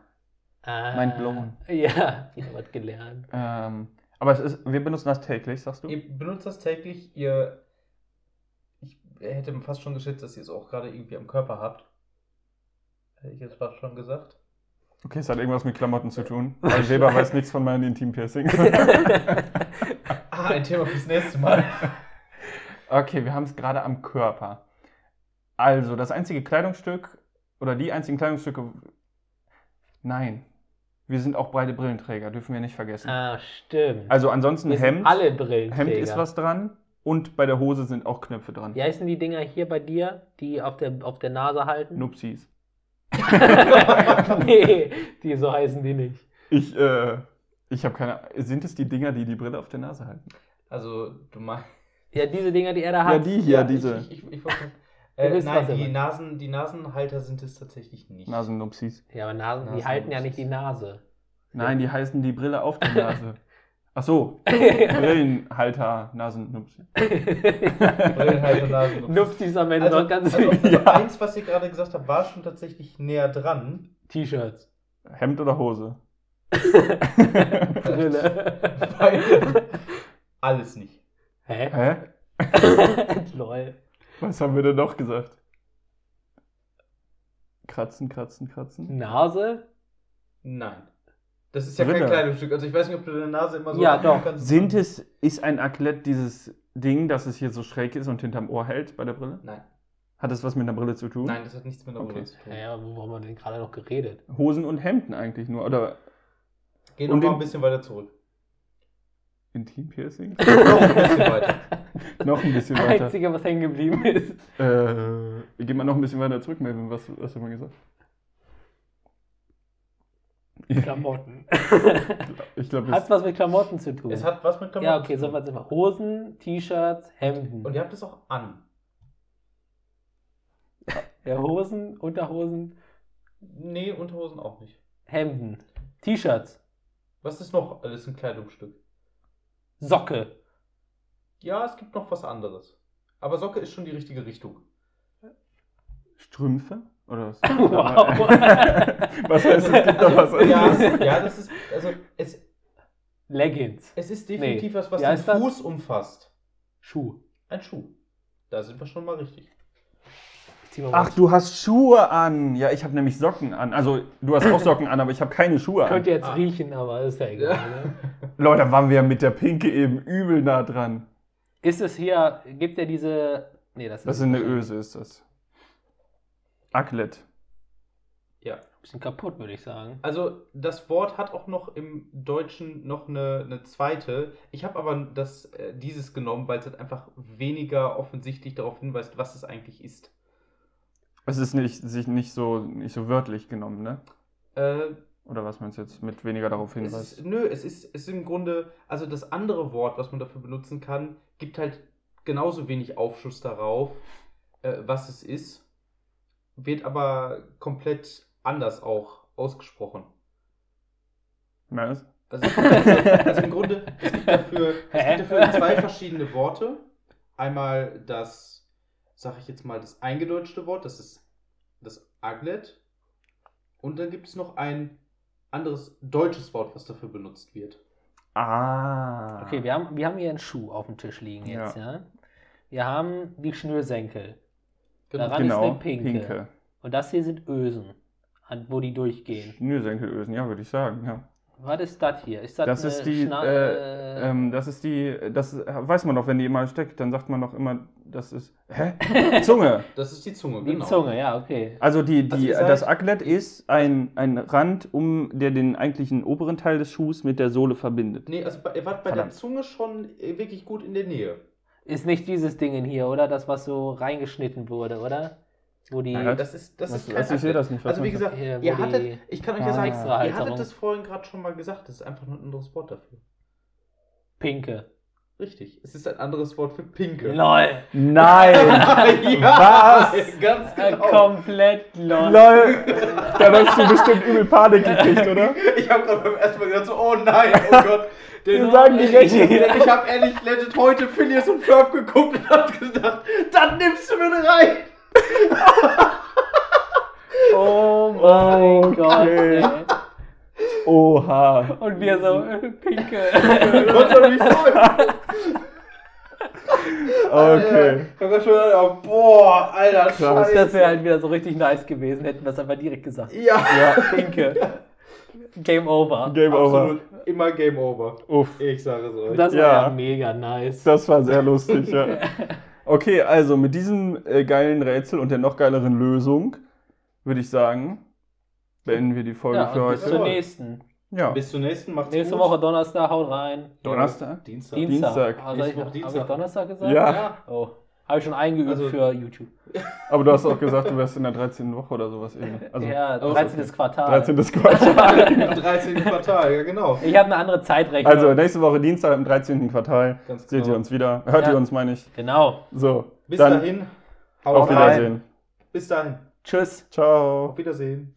Ah, Mind blown. Ja, ich habe was gelernt. Äh, ähm, aber es ist, wir benutzen das täglich, sagst du? Ihr benutzt das täglich, ihr. Ich hätte fast schon geschätzt, dass ihr es auch gerade irgendwie am Körper habt. Hätte ich jetzt fast schon gesagt. Okay, es hat irgendwas mit Klamotten zu tun. Weil Weber weiß nichts von meinen Intim-Piercings. Ah, ein Thema fürs nächste Mal. Okay, wir haben es gerade am Körper. Also, das einzige Kleidungsstück oder die einzigen Kleidungsstücke. Nein. Wir sind auch breite Brillenträger, dürfen wir nicht vergessen. ah, stimmt. Also ansonsten Wir sind Hemd. alle Brillenträger. Hemd ist was dran und bei der Hose sind auch Knöpfe dran. Wie heißen die Dinger hier bei dir, die auf der, auf der Nase halten? Nupsis. nee, die so heißen die nicht. Ich, äh, ich habe keine Sind es die Dinger, die die Brille auf der Nase halten? Also, du meinst. Ja, diese Dinger, die er da hat. Ja, die hier, Ja, diese. Ich, ich, ich, Äh, nein, die. Nasen, die Nasenhalter sind es tatsächlich nicht. Nasennupsis. Ja, aber Nasen, die Nasen- halten ja nicht die Nase. Nein, die heißen die Brille auf der Nase. Ach so, Brillenhalter, Nasennupsi. Brillenhalter, Nasen. Nupsis am Ende Also, noch ganz also, also Ja. eins, was ihr gerade gesagt habt, war schon tatsächlich näher dran. T-Shirts. Hemd oder Hose? Brille. Beide. Alles nicht. Hä? Hä? Lol. Was haben wir denn noch gesagt? Kratzen, kratzen, kratzen. Nase? Nein. Das ist ja Brille. kein Kleidungsstück. Also ich weiß nicht, ob du deine Nase immer so Ja, doch. kannst. Sind es, ist ein Aklett dieses Ding, dass es hier so schräg ist und hinterm Ohr hält bei der Brille? Nein. Hat das was mit der Brille zu tun? Nein, das hat nichts mit der Okay. Brille zu tun. Ja, ja, wo haben wir denn gerade noch geredet? Hosen und Hemden eigentlich nur. Oder Geh noch Und mal ein bisschen weiter zurück. Intimpiercing? noch ein bisschen weiter. noch ein bisschen weiter. Einzige, was hängen geblieben ist. Äh, geh mal noch ein bisschen weiter zurück, Melvin. Was, was haben wir gesagt? Klamotten. Ich glaube, Hat was mit Klamotten zu tun. Es hat was mit Klamotten ja, okay, so sind wir. Hosen, T-Shirts, Hemden. Und ihr habt es auch an. ja, Hosen, Unterhosen, Nee, Unterhosen auch nicht. Hemden, T-Shirts, Was ist noch alles ein Kleidungsstück? Socke. Ja, es gibt noch was anderes. Aber Socke ist schon die richtige Richtung. Strümpfe? Oder was? Wow. was heißt, es gibt noch was ja, ja, das ist, also es, Leggings. es ist definitiv was, was Wie den heißt das? Fuß umfasst. Schuh. Ein Schuh. Da sind wir schon mal richtig. Ach, du hast Schuhe an. Ja, ich habe nämlich Socken an. Also, du hast auch Socken an, aber ich habe keine Schuhe an. Könnt ihr jetzt Ah. riechen, aber ist ja egal. Ne? Leute, da waren wir mit der Pinke eben übel nah dran. Ist es hier, gibt er diese. Nee, das ist. Das ist eine Öse, ist das. Acklet. Ja. Ein bisschen kaputt, würde ich sagen. Also das Wort hat auch noch im Deutschen noch eine, eine zweite. Ich habe aber das, äh, dieses genommen, weil es halt einfach weniger offensichtlich darauf hinweist, was es eigentlich ist. Es ist nicht, sich nicht so, nicht so wörtlich genommen, ne? Äh, Oder was meinst du jetzt mit weniger darauf es hinweist? ist, nö, es ist, es ist im Grunde, also das andere Wort, was man dafür benutzen kann, gibt halt genauso wenig Aufschluss darauf, äh, was es ist, wird aber komplett anders auch ausgesprochen. Was? Also, also im Grunde, es gibt dafür, es gibt dafür zwei verschiedene Worte. Einmal das, sag ich jetzt mal, das eingedeutschte Wort, das ist das Aglet. Und dann gibt es noch ein anderes deutsches Wort, was dafür benutzt wird. Ah. Okay, wir haben, wir haben hier einen Schuh auf dem Tisch liegen jetzt, ja. Wir haben die Schnürsenkel. Daran ist genau. eine Pinke. Und das hier sind Ösen, an, wo die durchgehen. Schnürsenkelösen, ja, würde ich sagen, ja. Was ist das hier? Ist das, Das eine ist die, Schna äh, ähm, das ist die, das weiß man doch, wenn die immer steckt, dann sagt man doch immer, das ist, hä? Zunge. Das ist die Zunge, die genau. Zunge, ja, okay. Also die, die, Also das Acklet ist ein, ein Rand, um, der den eigentlichen oberen Teil des Schuhs mit der Sohle verbindet. Nee, also bei- ihr wart bei Verdammt. der Zunge schon äh, wirklich gut in der Nähe. Ist nicht dieses Ding in hier, oder? Das, was so reingeschnitten wurde, oder? Wo die. Nein, Das ist, das ist kein was- ich sehe das nicht, was Also wie gesagt, Hier, ihr hattet, ich kann euch ja sagen, Extra ihr hattet das vorhin gerade schon mal gesagt, das ist einfach nur ein anderes Wort dafür. Pinke. Richtig, es ist ein anderes Wort für Pinke. LOL. Nein! ja, Was? ganz Äh, genau. komplett LOL. Lol! Dann hast du bestimmt übel Panik gekriegt, oder? Ich habe gerade beim ersten Mal gedacht so, oh nein, oh Gott. Wir sagen die ich, Rechte. ich, ich habe ehrlich legit heute Phineas und Ferb geguckt und hab gedacht, dann nimmst du mir rein. Oh mein Okay. Gott, ey. Oha. Und wir so, äh, Pinke. Was soll ich sagen? Okay. Ich hab grad schon gedacht, oh, boah, Alter, Krass. Scheiße. Das wäre halt wieder so richtig nice gewesen, hätten wir es einfach direkt gesagt. Ja, Ja, Pinke. Game over. Game over. absolut. Immer Game Over. Uff. Ich sage es euch. Das war Ja. ja mega nice. Das war sehr lustig, ja. Okay, also mit diesem äh, geilen Rätsel und der noch geileren Lösung würde ich sagen, beenden wir die Folge Ja, für und bis heute. zur nächsten. Ja, Bis zur nächsten, macht's Nächste gut. Woche Donnerstag, haut rein. Donnerstag? Dienstag. Dienstag. Dienstag. Also Nächste ich, Woche Habe ich Dienstag. Donnerstag gesagt? Ja. Ja. Oh. Habe ich schon eingeübt Also- für YouTube. aber du hast auch gesagt, du wärst in der 13. Woche oder sowas eben. Also ja, oh, 13. okay. Quartal. 13. Quartal. Im 13. Quartal, ja genau. Ich habe eine andere Zeitrechnung. Also nächste Woche Dienstag im 13. Quartal Ganz seht genau. ihr uns wieder. Hört Ja. ihr uns, meine ich. Genau. So, Bis dann dahin, Auf rein. Wiedersehen. Bis dahin. Tschüss. Ciao. Auf Wiedersehen.